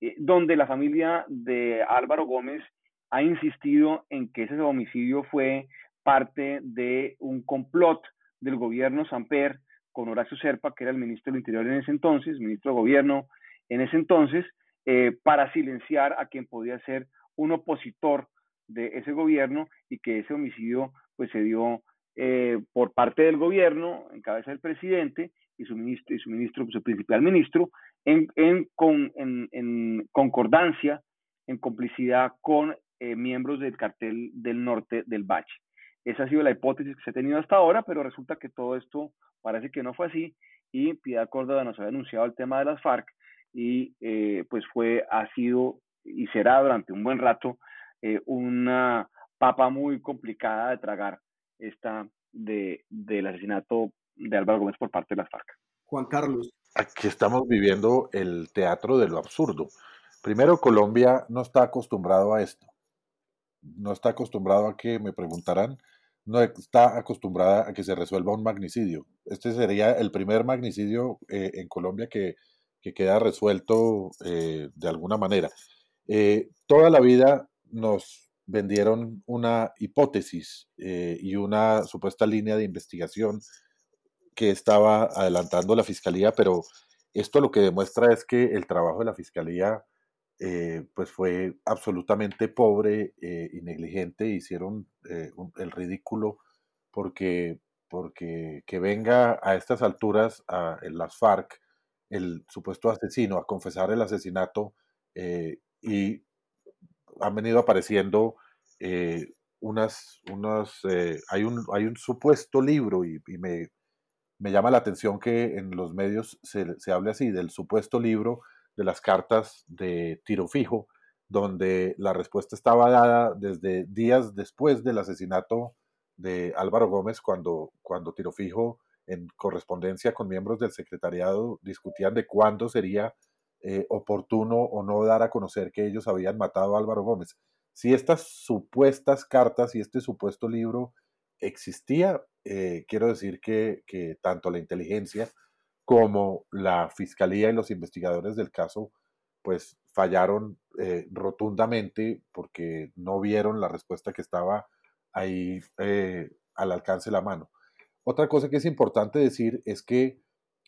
Speaker 2: eh, donde la familia de Álvaro Gómez ha insistido en que ese homicidio fue parte de un complot del gobierno Samper con Horacio Serpa, que era el ministro del Interior en ese entonces, ministro de Gobierno en ese entonces, eh, para silenciar a quien podía ser un opositor de ese gobierno y que ese homicidio pues se dio eh, por parte del gobierno en cabeza del presidente y su ministro y su ministro su principal ministro en, en, con, en, concordancia en complicidad con eh, miembros del cartel del norte del Bache esa ha sido la hipótesis que se ha tenido hasta ahora pero resulta que todo esto Parece que no fue así y Piedad Córdoba nos había anunciado el tema de las FARC y eh, pues fue, ha sido y será durante un buen rato eh, una papa muy complicada de tragar esta de, del asesinato de Álvaro Gómez por parte de las FARC.
Speaker 1: Juan Carlos.
Speaker 3: Aquí estamos viviendo el teatro de lo absurdo. Primero, Colombia no está acostumbrado a esto. No está acostumbrado a que me preguntarán no está acostumbrada a que se resuelva un magnicidio. Este sería el primer magnicidio eh, en Colombia que, queda resuelto eh, de alguna manera. Eh, toda la vida nos vendieron una hipótesis y una supuesta línea de investigación que estaba adelantando la fiscalía, pero esto lo que demuestra es que el trabajo de la fiscalía eh, pues fue absolutamente pobre eh, y negligente, hicieron eh, el ridículo porque, porque que venga a estas alturas a, las FARC el supuesto asesino a confesar el asesinato eh, y han venido apareciendo eh, unas, unas eh, hay, un, hay un supuesto libro y, me, me, llama la atención que en los medios se, se hable así del supuesto libro de las cartas de tiro fijo, donde la respuesta estaba dada desde días después del asesinato de Álvaro Gómez, cuando, cuando Tiro Fijo, en correspondencia con miembros del secretariado, discutían de cuándo sería eh, oportuno o no dar a conocer que ellos habían matado a Álvaro Gómez. Si estas supuestas cartas y este supuesto libro existía, eh, quiero decir que, que tanto la inteligencia como la fiscalía y los investigadores del caso pues fallaron eh, rotundamente porque no vieron la respuesta que estaba ahí al alcance de la mano. Otra cosa que es importante decir es que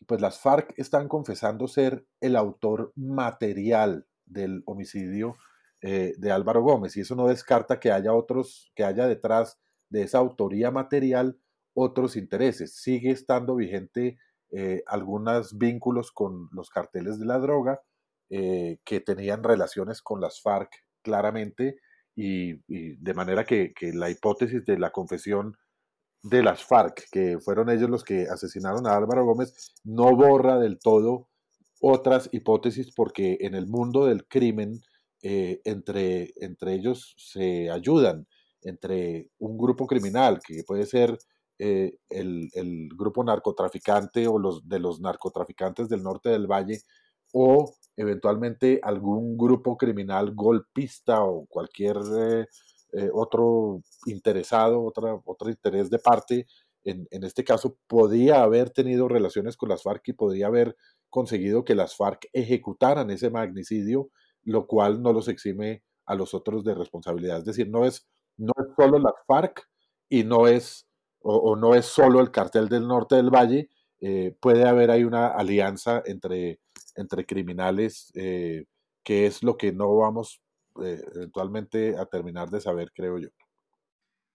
Speaker 3: pues las FARC están confesando ser el autor material del homicidio eh, de Álvaro Gómez y eso no descarta que haya otros, que haya detrás de esa autoría material otros intereses. Sigue estando vigente algunos vínculos con los carteles de la droga, eh, que tenían relaciones con las FARC claramente y, de manera que, la hipótesis de la confesión de las FARC, que fueron ellos los que asesinaron a Álvaro Gómez, no borra del todo otras hipótesis porque en el mundo del crimen eh, entre, entre ellos se ayudan, entre un grupo criminal que puede ser eh, el, el, grupo narcotraficante o los de los narcotraficantes del norte del valle o eventualmente algún grupo criminal golpista o cualquier eh, eh, otro interesado, otra, otro interés de parte, en, en, este caso, podía haber tenido relaciones con las FARC y podía haber conseguido que las FARC ejecutaran ese magnicidio, lo cual no los exime a los otros de responsabilidad. Es decir, no es, no es solo las FARC y no es, o, no es solo el cartel del norte del valle, eh, puede haber ahí una alianza entre entre criminales, eh, que es lo que no vamos eh, eventualmente a terminar de saber, creo yo.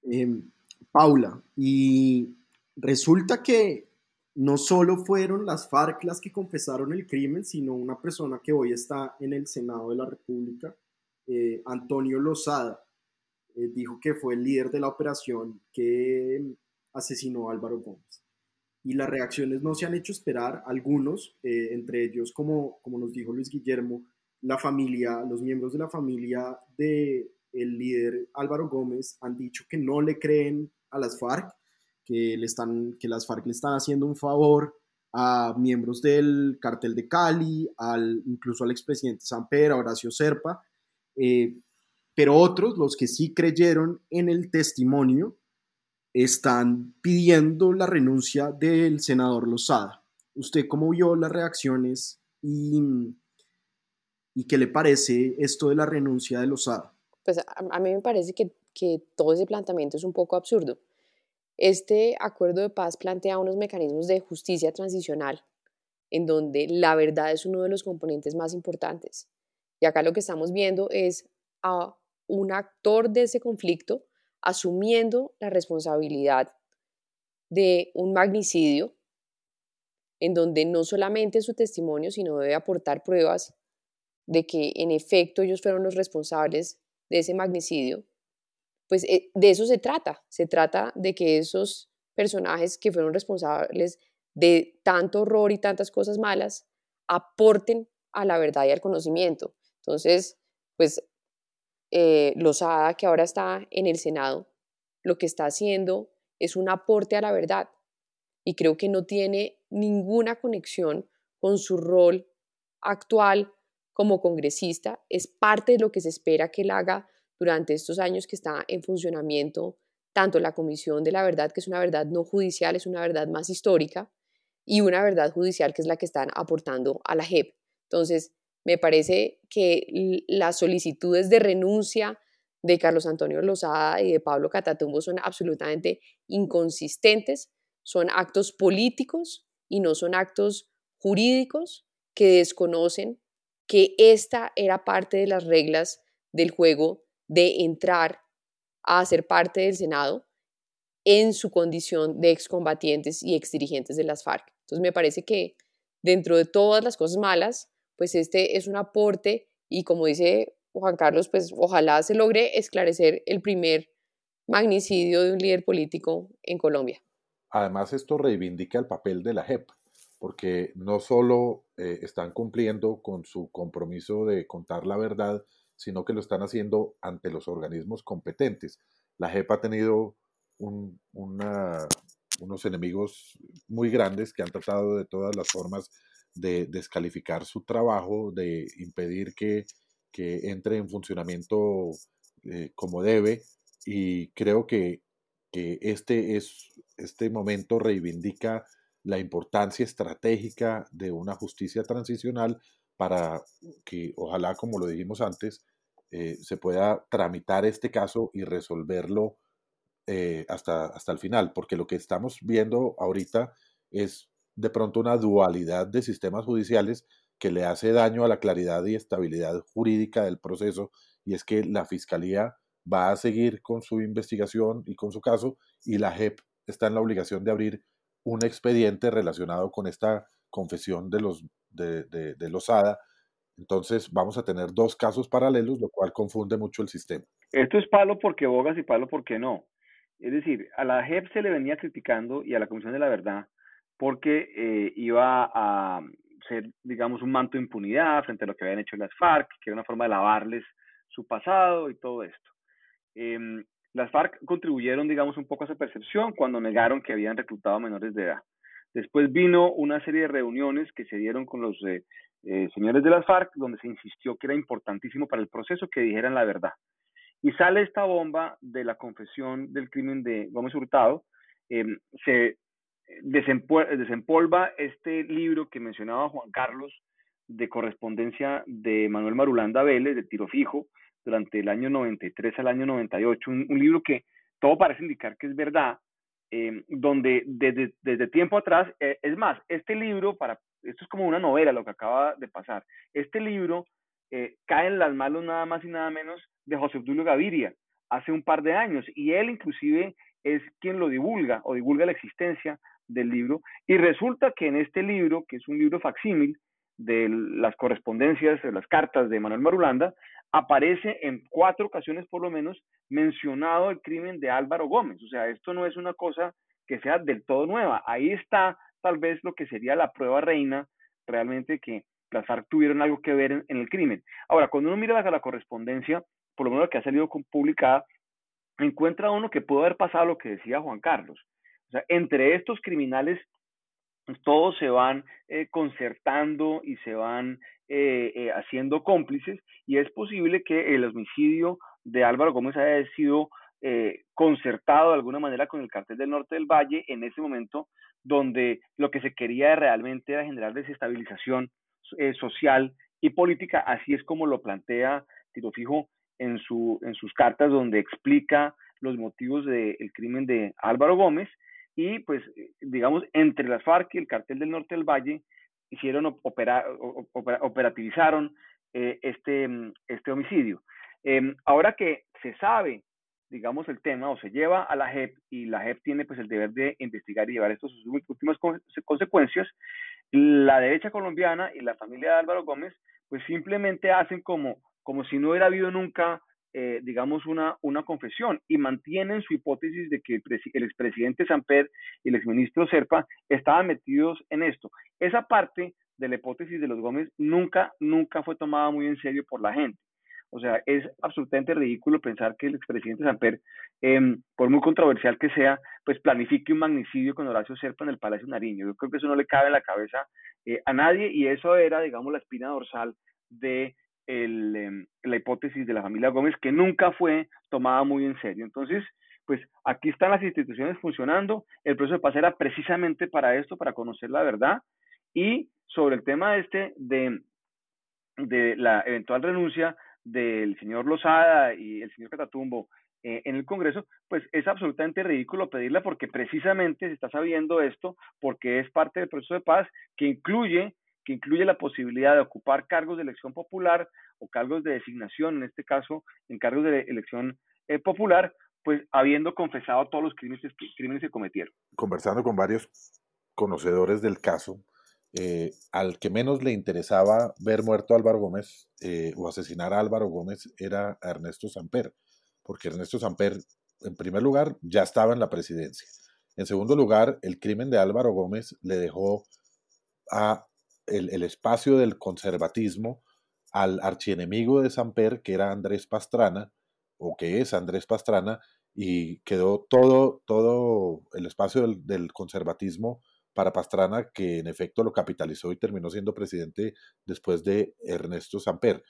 Speaker 1: Em, Paula, y resulta que no solo fueron las FARC las que confesaron el crimen, sino una persona que hoy está en el Senado de la República, eh, Antonio Lozada, dijo que fue el líder de la operación que asesinó a Álvaro Gómez y las reacciones no se han hecho esperar. Algunos, eh, entre ellos, como, como nos dijo Luis Guillermo, la familia, los miembros de la familia de el líder Álvaro Gómez han dicho que no le creen a las FARC, que, le están, que las FARC le están haciendo un favor a miembros del cartel de Cali, al, incluso al expresidente Samper, a Horacio Serpa, eh, pero otros, los que sí creyeron en el testimonio, están pidiendo la renuncia del senador Lozada. ¿Usted cómo vio las reacciones y, y qué le parece esto de la renuncia de Lozada?
Speaker 4: Pues a, mí me parece que, que todo ese planteamiento es un poco absurdo. Este acuerdo de paz plantea unos mecanismos de justicia transicional en donde la verdad es uno de los componentes más importantes. Y acá lo que estamos viendo es a un actor de ese conflicto asumiendo la responsabilidad de un magnicidio en donde no solamente su testimonio, sino debe aportar pruebas de que en efecto ellos fueron los responsables de ese magnicidio, pues eh, de eso se trata. Se trata de que esos personajes que fueron responsables de tanto horror y tantas cosas malas aporten a la verdad y al conocimiento. Entonces, pues eh, Lozada, que ahora está en el Senado, lo que está haciendo es un aporte a la verdad y creo que no tiene ninguna conexión con su rol actual como congresista. Es parte de lo que se espera que él haga durante estos años que está en funcionamiento tanto la Comisión de la Verdad, que es una verdad no judicial, es una verdad más histórica, y una verdad judicial que es la que están aportando a la JEP. Entonces, me parece que las solicitudes de renuncia de Carlos Antonio Lozada y de Pablo Catatumbo son absolutamente inconsistentes, son actos políticos y no son actos jurídicos que desconocen que esta era parte de las reglas del juego de entrar a ser parte del Senado en su condición de excombatientes y exdirigentes de las FARC. Entonces me parece que dentro de todas las cosas malas, pues este es un aporte y como dice Juan Carlos, pues ojalá se logre esclarecer el primer magnicidio de un líder político en Colombia.
Speaker 3: Además, esto reivindica el papel de la JEP, porque no solo eh, están cumpliendo con su compromiso de contar la verdad, sino que lo están haciendo ante los organismos competentes. La JEP ha tenido unos enemigos muy grandes que han tratado de todas las formas de descalificar su trabajo, de impedir que, entre en funcionamiento eh, como debe. Y creo que, este, es, este momento reivindica la importancia estratégica de una justicia transicional para que, ojalá, como lo dijimos antes, eh, se pueda tramitar este caso y resolverlo eh, hasta, hasta el final, porque lo que estamos viendo ahorita es de pronto una dualidad de sistemas judiciales que le hace daño a la claridad y estabilidad jurídica del proceso, y es que la Fiscalía va a seguir con su investigación y con su caso, y la JEP está en la obligación de abrir un expediente relacionado con esta confesión de los de, de, de. Entonces vamos a tener dos casos paralelos, lo cual confunde mucho el sistema.
Speaker 2: Esto es palo porque bogas y palo porque no. Es decir, a la JEP se le venía criticando y a la Comisión de la Verdad porque eh, iba a ser, digamos, un manto de impunidad frente a lo que habían hecho las FARC, que era una forma de lavarles su pasado y todo esto. Em, las FARC contribuyeron, digamos, un poco a esa percepción cuando negaron que habían reclutado menores de edad. Después vino una serie de reuniones que se dieron con los eh, eh, señores de las FARC, donde se insistió que era importantísimo para el proceso que dijeran la verdad. Y sale esta bomba de la confesión del crimen de Gómez Hurtado. Em, se desempolva este libro que mencionaba Juan Carlos de correspondencia de Manuel Marulanda Vélez, de tiro fijo, durante el año 93 al año 98, un, un libro que todo parece indicar que es verdad, em, donde desde, desde, tiempo atrás, eh, es más, este libro, para, esto es como una novela lo que acaba de pasar, este libro eh, cae en las manos nada más y nada menos de José Obdulio Gaviria hace un par de años y él inclusive es quien lo divulga o divulga la existencia del libro y resulta que en este libro, que es un libro facsímil de las correspondencias, de las cartas de Manuel Marulanda, aparece en cuatro ocasiones por lo menos mencionado el crimen de Álvaro Gómez. O sea, esto no es una cosa que sea del todo nueva. Ahí está tal vez lo que sería la prueba reina realmente que las FARC tuvieron algo que ver en, el crimen. Ahora, cuando uno mira la, la, correspondencia, por lo menos la que ha salido publicada, encuentra uno que pudo haber pasado lo que decía Juan Carlos. O sea, entre estos criminales todos se van eh, concertando y se van eh, eh, haciendo cómplices y es posible que el homicidio de Álvaro Gómez haya sido concertado de alguna manera con el cartel del norte del Valle en ese momento donde lo que se quería realmente era generar desestabilización social y política, así es como lo plantea Tiro Fijo en, su, en sus cartas donde explica los motivos del crimen de Álvaro Gómez y pues digamos entre las FARC y el cartel del norte del Valle hicieron opera, operativizaron eh, este, este homicidio. Em, ahora que se sabe, digamos, el tema o se lleva a la JEP y la JEP tiene pues el deber de investigar y llevar estos sus últimas consecuencias, la derecha colombiana y la familia de Álvaro Gómez pues simplemente hacen como, como si no hubiera habido nunca eh, digamos, una, una confesión y mantienen su hipótesis de que el, expresidente Samper y el exministro Serpa estaban metidos en esto. Esa parte de la hipótesis de los Gómez nunca, nunca fue tomada muy en serio por la gente. O sea, es absolutamente ridículo pensar que el expresidente Samper, eh, por muy controversial que sea, pues planifique un magnicidio con Horacio Serpa en el Palacio Nariño. Yo creo que eso no le cabe en la cabeza eh, a nadie y eso era, digamos, la espina dorsal de el, em, la hipótesis de la familia Gómez, que nunca fue tomada muy en serio. Entonces, pues aquí están las instituciones funcionando, el proceso de paz era precisamente para esto, para conocer la verdad, y sobre el tema este de, de la eventual renuncia del señor Lozada y el señor Catatumbo eh, en el Congreso, pues es absolutamente ridículo pedirla porque precisamente se está sabiendo esto, porque es parte del proceso de paz que incluye que incluye la posibilidad de ocupar cargos de elección popular o cargos de designación, en este caso en cargos de elección eh, popular, pues habiendo confesado todos los crímenes, crímenes que cometieron.
Speaker 3: Conversando con varios conocedores del caso, eh, al que menos le interesaba ver muerto a Álvaro Gómez eh, o asesinar a Álvaro Gómez era a Ernesto Samper, porque Ernesto Samper, en primer lugar, ya estaba en la presidencia. En segundo lugar, el crimen de Álvaro Gómez le dejó a el, espacio del conservatismo al archienemigo de Samper, que era Andrés Pastrana, o que es Andrés Pastrana, y quedó todo, todo el espacio del, del conservatismo para Pastrana, que en efecto lo capitalizó y terminó siendo presidente después de Ernesto Samper.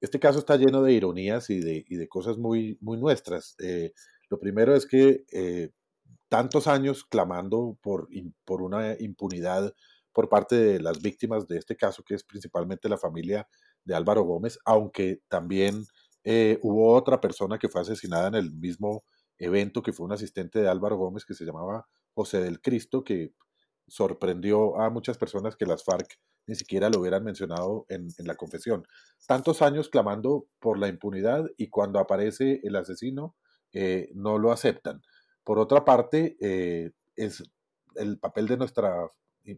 Speaker 3: Este caso está lleno de ironías y de, de cosas muy, muy nuestras. Eh, lo primero es que eh, tantos años clamando por, por una impunidad por parte de las víctimas de este caso, que es principalmente la familia de Álvaro Gómez, aunque también eh, hubo otra persona que fue asesinada en el mismo evento, que fue un asistente de Álvaro Gómez, que se llamaba José del Cristo, que sorprendió a muchas personas que las FARC ni siquiera lo hubieran mencionado en, la confesión. Tantos años clamando por la impunidad y cuando aparece el asesino eh, no lo aceptan. Por otra parte, eh, es el papel de nuestra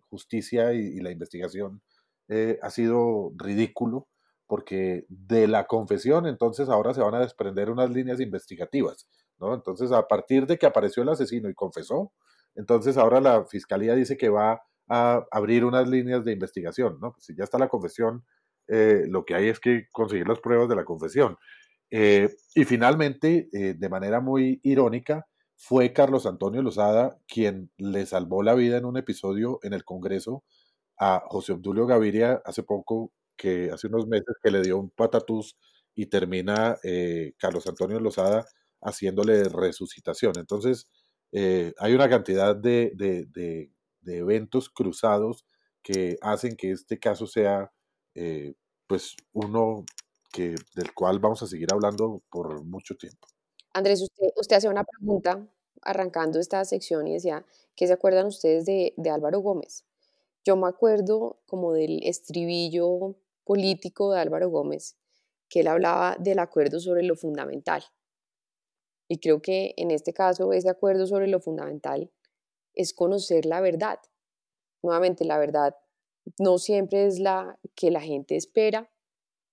Speaker 3: justicia y, la investigación eh, ha sido ridículo porque de la confesión entonces ahora se van a desprender unas líneas investigativas, ¿no? Entonces a partir de que apareció el asesino y confesó, entonces ahora la fiscalía dice que va a abrir unas líneas de investigación, ¿no? Pues si ya está la confesión, eh, lo que hay es que conseguir las pruebas de la confesión. Eh, y finalmente, de manera muy irónica, fue Carlos Antonio Lozada quien le salvó la vida en un episodio en el Congreso a José Obdulio Gaviria hace poco, que hace unos meses que le dio un patatús y termina Carlos Antonio Lozada haciéndole resucitación. Entonces, eh, hay una cantidad de, eventos cruzados que hacen que este caso sea eh, pues uno que, del cual vamos a seguir hablando por mucho tiempo.
Speaker 4: Andrés, usted, usted hace una pregunta arrancando esta sección y decía, ¿qué se acuerdan ustedes de, de Álvaro Gómez? Yo me acuerdo como del estribillo político de Álvaro Gómez, que él hablaba del acuerdo sobre lo fundamental. Y creo que en este caso ese acuerdo sobre lo fundamental es conocer la verdad. Nuevamente, la verdad no siempre es la que la gente espera,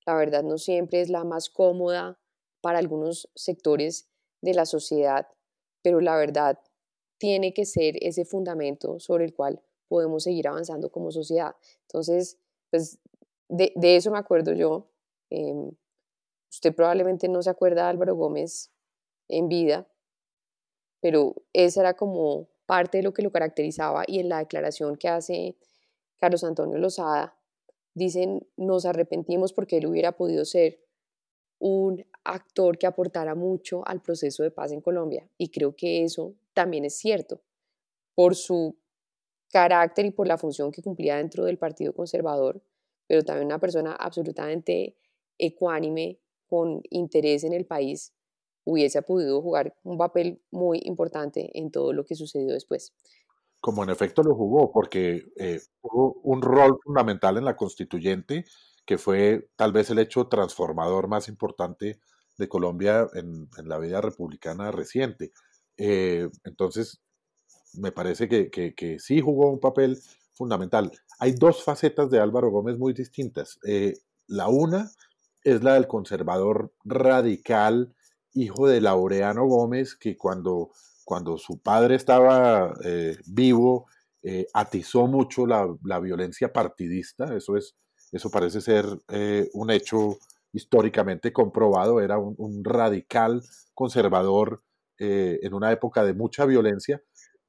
Speaker 4: la verdad no siempre es la más cómoda para algunos sectores de la sociedad, pero la verdad tiene que ser ese fundamento sobre el cual podemos seguir avanzando como sociedad. Entonces, pues de, eso me acuerdo yo. Em, usted probablemente no se acuerda de Álvaro Gómez en vida, pero esa era como parte de lo que lo caracterizaba y en la declaración que hace Carlos Antonio Lozada, dicen, nos arrepentimos porque él hubiera podido ser un actor que aportara mucho al proceso de paz en Colombia. Y creo que eso también es cierto, por su carácter y por la función que cumplía dentro del Partido Conservador, pero también una persona absolutamente ecuánime, con interés en el país hubiese podido jugar un papel muy importante en todo lo que sucedió después.
Speaker 3: Como en efecto lo jugó, porque eh, tuvo un rol fundamental en la constituyente, que fue tal vez el hecho transformador más importante de Colombia en, la vida republicana reciente. Eh, entonces, me parece que, que, sí jugó un papel fundamental. Hay dos facetas de Álvaro Gómez muy distintas. Eh, la una es la del conservador radical, hijo de Laureano Gómez, que cuando, cuando su padre estaba eh, vivo, atizó mucho la, violencia partidista, eso, es, eso parece ser un hecho históricamente comprobado, era un, radical conservador en una época de mucha violencia,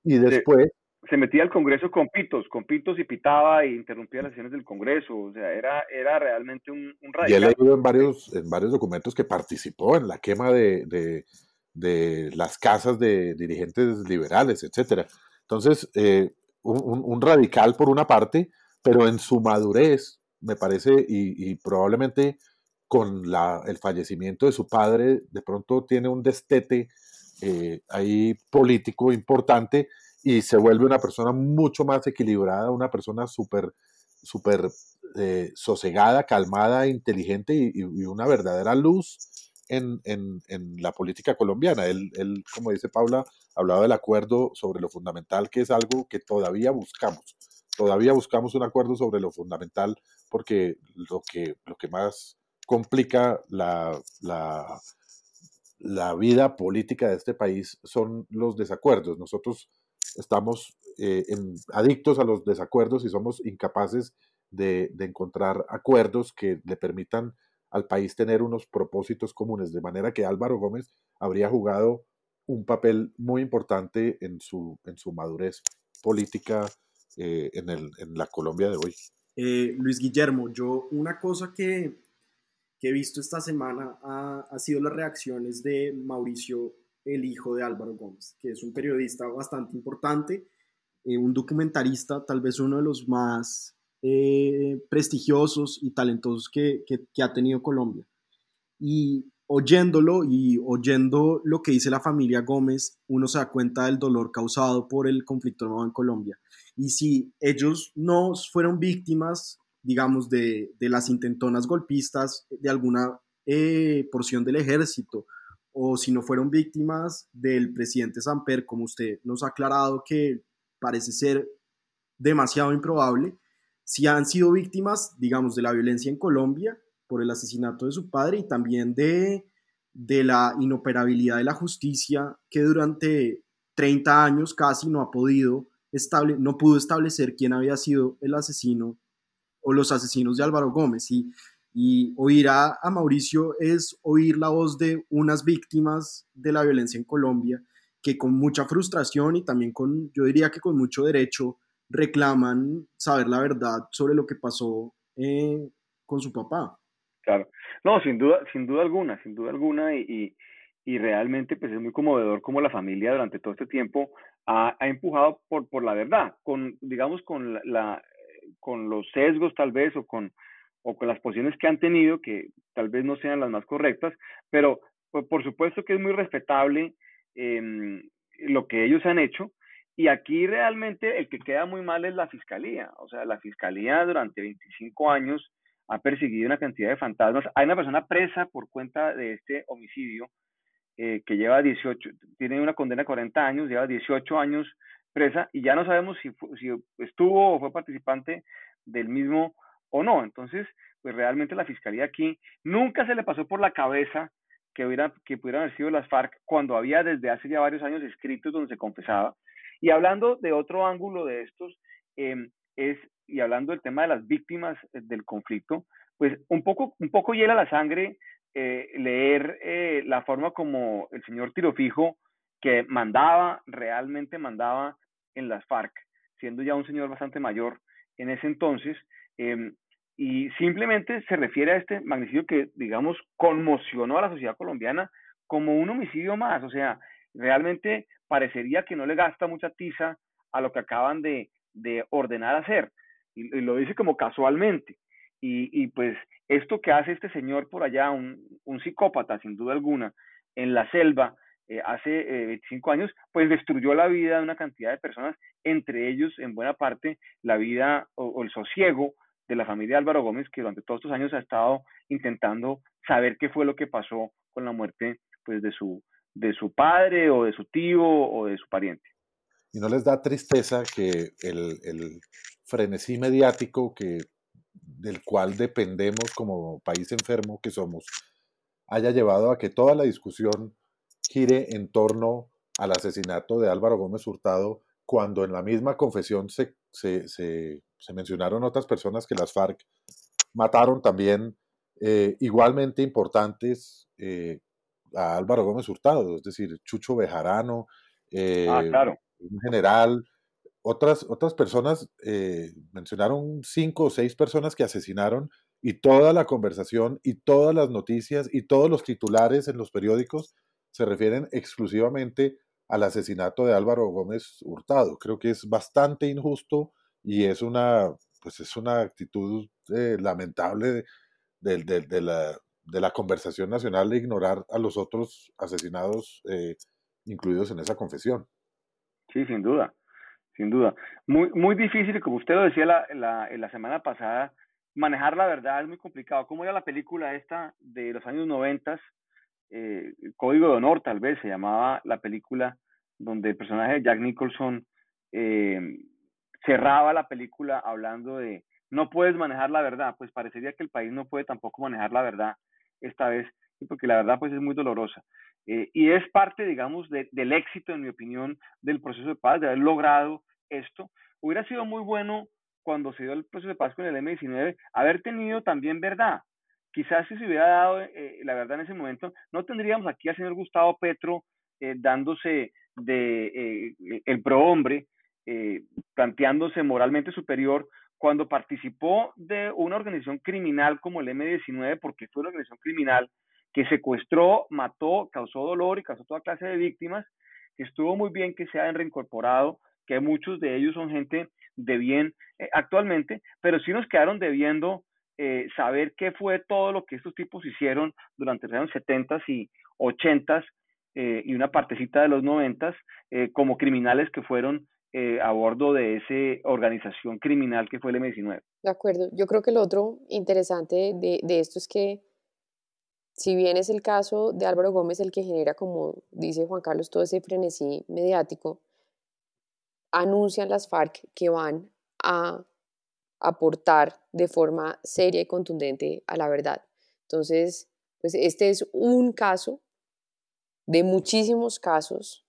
Speaker 3: y después
Speaker 2: se metía al Congreso con pitos, con pitos y pitaba e interrumpía las sesiones del Congreso, o sea, era, era realmente un, un
Speaker 3: radical. Y he leído en varios, en varios documentos que participó en la quema de, de, de las casas de dirigentes liberales, etcétera. Entonces, eh, un, un, radical por una parte, pero en su madurez, me parece, y, y probablemente con el fallecimiento de su padre, de pronto tiene un destete eh, ahí político importante y se vuelve una persona mucho más equilibrada, una persona súper, súper eh, sosegada, calmada, inteligente y, una verdadera luz en, la política colombiana. Él, él, como dice Paula, hablaba del acuerdo sobre lo fundamental, que es algo que todavía buscamos. Todavía buscamos un acuerdo sobre lo fundamental porque lo que, lo que más complica la, la, vida política de este país son los desacuerdos. Nosotros estamos eh, adictos a los desacuerdos y somos incapaces de, encontrar acuerdos que le permitan al país tener unos propósitos comunes, de manera que Álvaro Gómez habría jugado un papel muy importante en su, en su madurez política eh, en, el, en, la Colombia de hoy.
Speaker 1: Eh, Luis Guillermo, yo una cosa que, que he visto esta semana ha, ha, sido las reacciones de Mauricio, el hijo de Álvaro Gómez, que es un periodista bastante importante, eh, un documentarista, tal vez uno de los más eh, prestigiosos y talentosos que, que, ha tenido Colombia. Y oyéndolo y oyendo lo que dice la familia Gómez, uno se da cuenta del dolor causado por el conflicto nuevo en Colombia. Y si ellos no fueron víctimas, digamos, de, de las intentonas golpistas de alguna eh, porción del ejército, o si no fueron víctimas del presidente Samper, como usted nos ha aclarado que parece ser demasiado improbable, si han sido víctimas, digamos, de la violencia en Colombia por el asesinato de su padre y también de, de la inoperabilidad de la justicia que durante 30 años casi no ha podido estable, no pudo establecer quién había sido el asesino o los asesinos de Álvaro Gómez. Y, y oír a, Mauricio es oír la voz de unas víctimas de la violencia en Colombia que con mucha frustración y también con, yo diría que con mucho derecho, reclaman saber la verdad sobre lo que pasó eh, con su papá.
Speaker 2: Claro, no, sin duda, sin duda alguna, sin duda alguna, y, y, realmente pues es muy conmovedor como la familia durante todo este tiempo ha, ha empujado por, por la verdad, con, digamos, con la, con los sesgos tal vez o con, o con las posiciones que han tenido, que tal vez no sean las más correctas, pero pues, por supuesto que es muy respetable eh, lo que ellos han hecho, y aquí realmente el que queda muy mal es la fiscalía. O sea, la fiscalía durante 25 años ha perseguido una cantidad de fantasmas. Hay una persona presa por cuenta de este homicidio eh, que lleva 18, tiene una condena de 40 años, lleva 18 años presa y ya no sabemos si, estuvo o fue participante del mismo o no. Entonces, pues realmente la fiscalía aquí nunca se le pasó por la cabeza que, hubiera, que pudieran haber sido las FARC cuando había desde hace ya varios años escritos donde se confesaba y hablando de otro ángulo de estos, em, es, y hablando del tema de las víctimas eh, del conflicto, pues un poco, un poco hiela la sangre eh, leer eh, la forma como el señor Tirofijo, que mandaba, realmente mandaba en las FARC, siendo ya un señor bastante mayor en ese entonces, em, y simplemente se refiere a este magnicidio que, digamos, conmocionó a la sociedad colombiana como un homicidio más, o sea, realmente parecería que no le gasta mucha tiza a lo que acaban de, ordenar hacer. Y, lo dice como casualmente. Y, pues esto que hace este señor por allá, un, psicópata sin duda alguna, en la selva eh, hace 25 eh, años, pues destruyó la vida de una cantidad de personas, entre ellos en buena parte la vida o, el sosiego de la familia Álvaro Gómez, que durante todos estos años ha estado intentando saber qué fue lo que pasó con la muerte pues de su, de su padre o de su tío o de su pariente.
Speaker 3: ¿Y no les da tristeza que el, frenesí mediático que, del cual dependemos como país enfermo que somos haya llevado a que toda la discusión gire en torno al asesinato de Álvaro Gómez Hurtado, cuando en la misma confesión se, se, mencionaron otras personas que las FARC mataron también eh, igualmente importantes eh, a Álvaro Gómez Hurtado, es decir, Chucho Bejarano,
Speaker 2: ah, eh, claro.
Speaker 3: un general, otras, otras personas, mencionaron cinco o seis personas que asesinaron y toda la conversación y todas las noticias y todos los titulares en los periódicos se refieren exclusivamente al asesinato de Álvaro Gómez Hurtado. Creo que es bastante injusto y es una, pues es una actitud eh, lamentable de, de, la, de la conversación nacional de ignorar a los otros asesinados eh, incluidos en esa confesión.
Speaker 2: Sí, sin duda, sin duda. Muy, muy difícil, como usted lo decía la, la, la semana pasada, manejar la verdad es muy complicado. ¿Cómo era la película esta de los años noventas eh, Código de Honor, tal vez se llamaba la película, donde el personaje de Jack Nicholson eh, cerraba la película hablando de no puedes manejar la verdad, pues parecería que el país no puede tampoco manejar la verdad esta vez, porque la verdad pues es muy dolorosa. Eh, y es parte, digamos, del éxito, en mi opinión, del proceso de paz, de haber logrado esto. Hubiera sido muy bueno cuando se dio el proceso de paz con el M-19, haber tenido también verdad. Quizás si se hubiera dado eh, la verdad en ese momento, no tendríamos aquí al señor Gustavo Petro eh, dándose de el prohombre, planteándose moralmente superior cuando participó de una organización criminal como el M-19, porque fue una organización criminal que secuestró, mató, causó dolor y causó toda clase de víctimas, estuvo muy bien que se hayan reincorporado, que muchos de ellos son gente de bien eh, actualmente, pero sí nos quedaron debiendo eh, saber qué fue todo lo que estos tipos hicieron durante los años 70 y 80 eh, y una partecita de los 90 como criminales que fueron eh, a bordo de esa organización criminal que fue el M19.
Speaker 4: De acuerdo. Yo creo que lo otro interesante de, de esto es que si bien es el caso de Álvaro Gómez el que genera, como dice Juan Carlos, todo ese frenesí mediático, anuncian las FARC que van a aportar de forma seria y contundente a la verdad. Entonces, pues este es un caso de muchísimos casos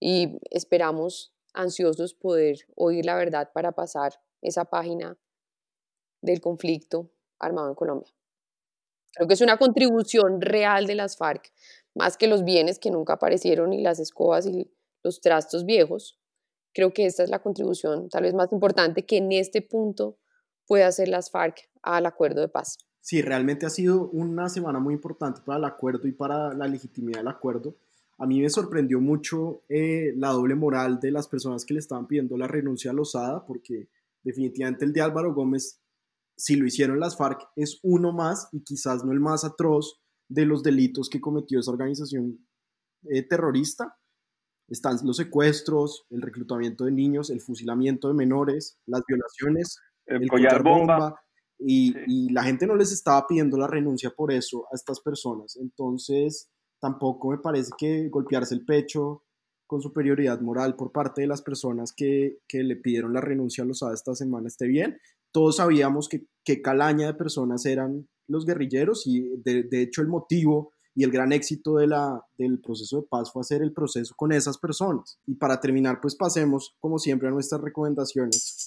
Speaker 4: y esperamos ansiosos poder oír la verdad para pasar esa página del conflicto armado en Colombia. Creo que es una contribución real de las FARC, más que los bienes que nunca aparecieron y las escobas y los trastos viejos. Creo que esta es la contribución tal vez más importante que en este punto puede hacer las FARC al acuerdo de paz.
Speaker 1: Sí, realmente ha sido una semana muy importante para el acuerdo y para la legitimidad del acuerdo a mí me sorprendió mucho eh, la doble moral de las personas que le estaban pidiendo la renuncia a Lozada, porque definitivamente el de Álvaro Gómez, si lo hicieron las FARC, es uno más y quizás no el más atroz de los delitos que cometió esa organización eh, terrorista. Están los secuestros, el reclutamiento de niños, el fusilamiento de menores, las violaciones,
Speaker 2: el, collar bomba.
Speaker 1: y, y la gente no les estaba pidiendo la renuncia por eso a estas personas. Entonces, tampoco me parece que golpearse el pecho con superioridad moral por parte de las personas que, le pidieron la renuncia a Lozada esta semana esté bien. Todos sabíamos que, qué calaña de personas eran los guerrilleros y de, hecho el motivo y el gran éxito de la, del proceso de paz fue hacer el proceso con esas personas. Y para terminar, pues pasemos, como siempre, a nuestras recomendaciones.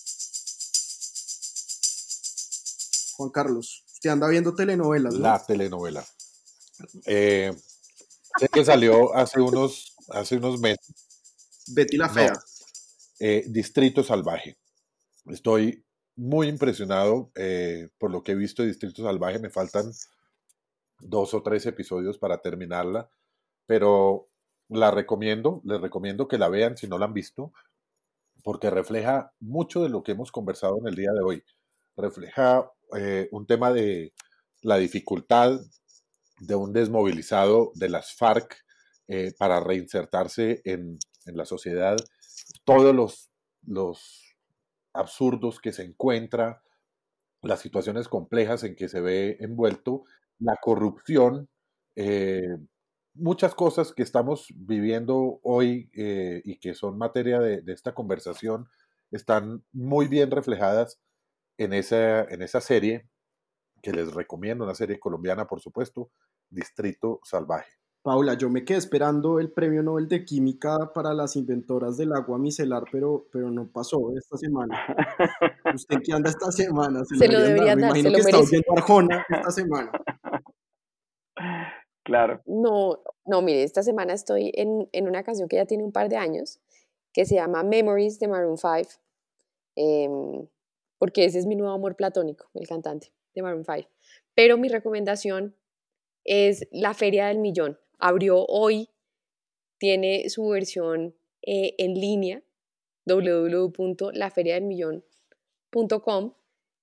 Speaker 1: Juan Carlos, usted anda viendo telenovelas, ¿no?
Speaker 3: La telenovela. Eh, Sé que salió hace unos, hace unos meses.
Speaker 1: Betty la Fea.
Speaker 3: Eh, Distrito Salvaje. Estoy muy impresionado eh, por lo que he visto de Distrito Salvaje. Me faltan dos o tres episodios para terminarla, pero la recomiendo, les recomiendo que la vean si no la han visto, porque refleja mucho de lo que hemos conversado en el día de hoy. Refleja eh, un tema de la dificultad de un desmovilizado de las FARC eh, para reinsertarse en, la sociedad, todos los, los absurdos que se encuentra, las situaciones complejas en que se ve envuelto, la corrupción, eh, muchas cosas que estamos viviendo hoy eh, y que son materia de, esta conversación están muy bien reflejadas en esa, en esa serie que les recomiendo, una serie colombiana, por supuesto, Distrito Salvaje.
Speaker 1: Paula, yo me quedé esperando el premio Nobel de Química para las inventoras del agua micelar, pero, pero no pasó esta semana. ¿Usted qué anda esta semana?
Speaker 4: Se, lo, debería dar, se lo que merece.
Speaker 1: está Arjona esta semana.
Speaker 2: Claro.
Speaker 4: No, no, mire, esta semana estoy en, en, una canción que ya tiene un par de años, que se llama Memories de Maroon 5, em, porque ese es mi nuevo amor platónico, el cantante de Maroon 5. Pero mi recomendación es la Feria del Millón. Abrió hoy, tiene su versión eh, en línea, www.laferiadelmillón.com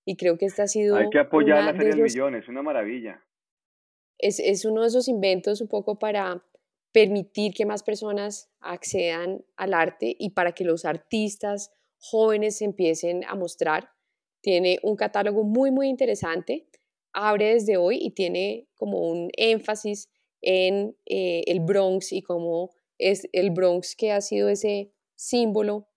Speaker 4: y creo que esta ha sido...
Speaker 2: Hay que apoyar la Feria del Millón, es una maravilla.
Speaker 4: Es, es uno de esos inventos un poco para permitir que más personas accedan al arte y para que los artistas jóvenes empiecen a mostrar. Tiene un catálogo muy, muy interesante abre desde hoy y tiene como un énfasis en eh, el Bronx y cómo es el Bronx que ha sido ese símbolo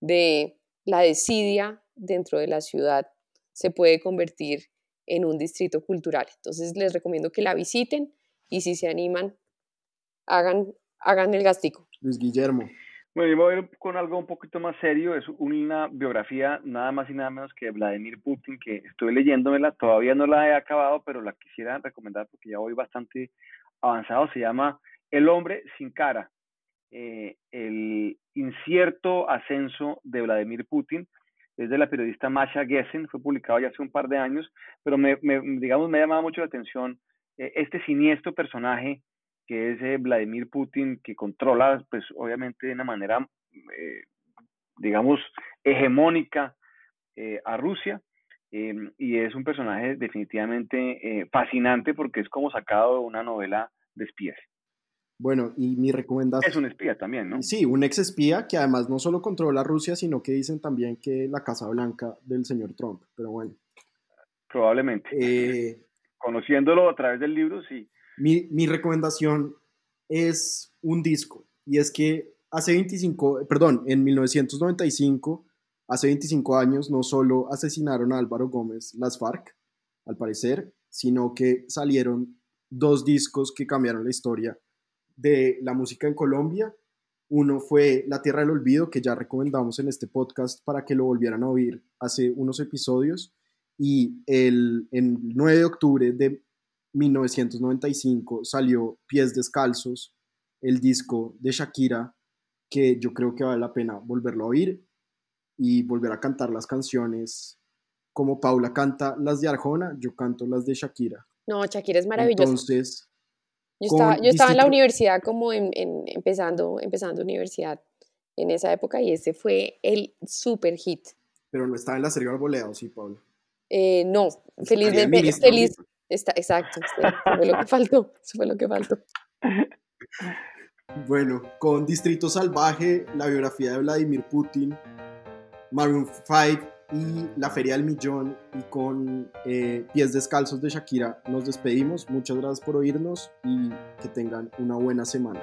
Speaker 4: de la desidia dentro de la ciudad se puede convertir en un distrito cultural. Entonces les recomiendo que la visiten y si se animan, hagan, hagan el gastico.
Speaker 1: Luis Guillermo.
Speaker 2: Bueno, yo voy a ir con algo un poquito más serio. Es una biografía nada más y nada menos que Vladimir Putin, que estoy leyéndomela. Todavía no la he acabado, pero la quisiera recomendar porque ya voy bastante avanzado. Se llama El hombre sin cara. Eh, el incierto ascenso de Vladimir Putin es de la periodista Masha Gessen, fue publicado ya hace un par de años, pero me, digamos, me ha llamado mucho la atención eh, este siniestro personaje que es eh, Vladimir Putin, que controla, pues obviamente de una manera, eh, digamos, hegemónica a Rusia, em, y es un personaje definitivamente fascinante porque es como sacado de una novela de espías.
Speaker 1: Bueno, y mi recomendación...
Speaker 2: Es un espía también, ¿no?
Speaker 1: Sí, un ex espía que además no solo controla Rusia, sino que dicen también que la Casa Blanca del señor Trump, pero bueno.
Speaker 2: Probablemente. Eh, Conociéndolo a través del libro, sí.
Speaker 1: Mi, mi, recomendación es un disco, y es que hace 25, perdón, en 1995, hace 25 años, no solo asesinaron a Álvaro Gómez las FARC, al parecer, sino que salieron dos discos que cambiaron la historia de la música en Colombia. Uno fue La Tierra del Olvido, que ya recomendamos en este podcast para que lo volvieran a oír hace unos episodios. Y el, 9 de octubre de 1995 salió Pies Descalzos, el disco de Shakira, que yo creo que vale la pena volverlo a oír y volver a cantar las canciones. Como Paula canta las de Arjona, yo canto las de Shakira.
Speaker 4: No, Shakira es maravillosa.
Speaker 1: Entonces,
Speaker 4: yo estaba, yo estaba en la universidad como en, empezando, empezando universidad en esa época y ese fue el super hit.
Speaker 1: Pero no estaba en la serie Arboleda, sí, Pablo?
Speaker 4: Eh, no, felizmente, feliz, está, exacto, eso fue lo que faltó, eso fue lo que faltó.
Speaker 1: Bueno, con Distrito Salvaje, la biografía de Vladimir Putin, Maroon 5 y la Feria del Millón y con eh, Pies Descalzos de Shakira nos despedimos. Muchas gracias por oírnos y que tengan una buena semana.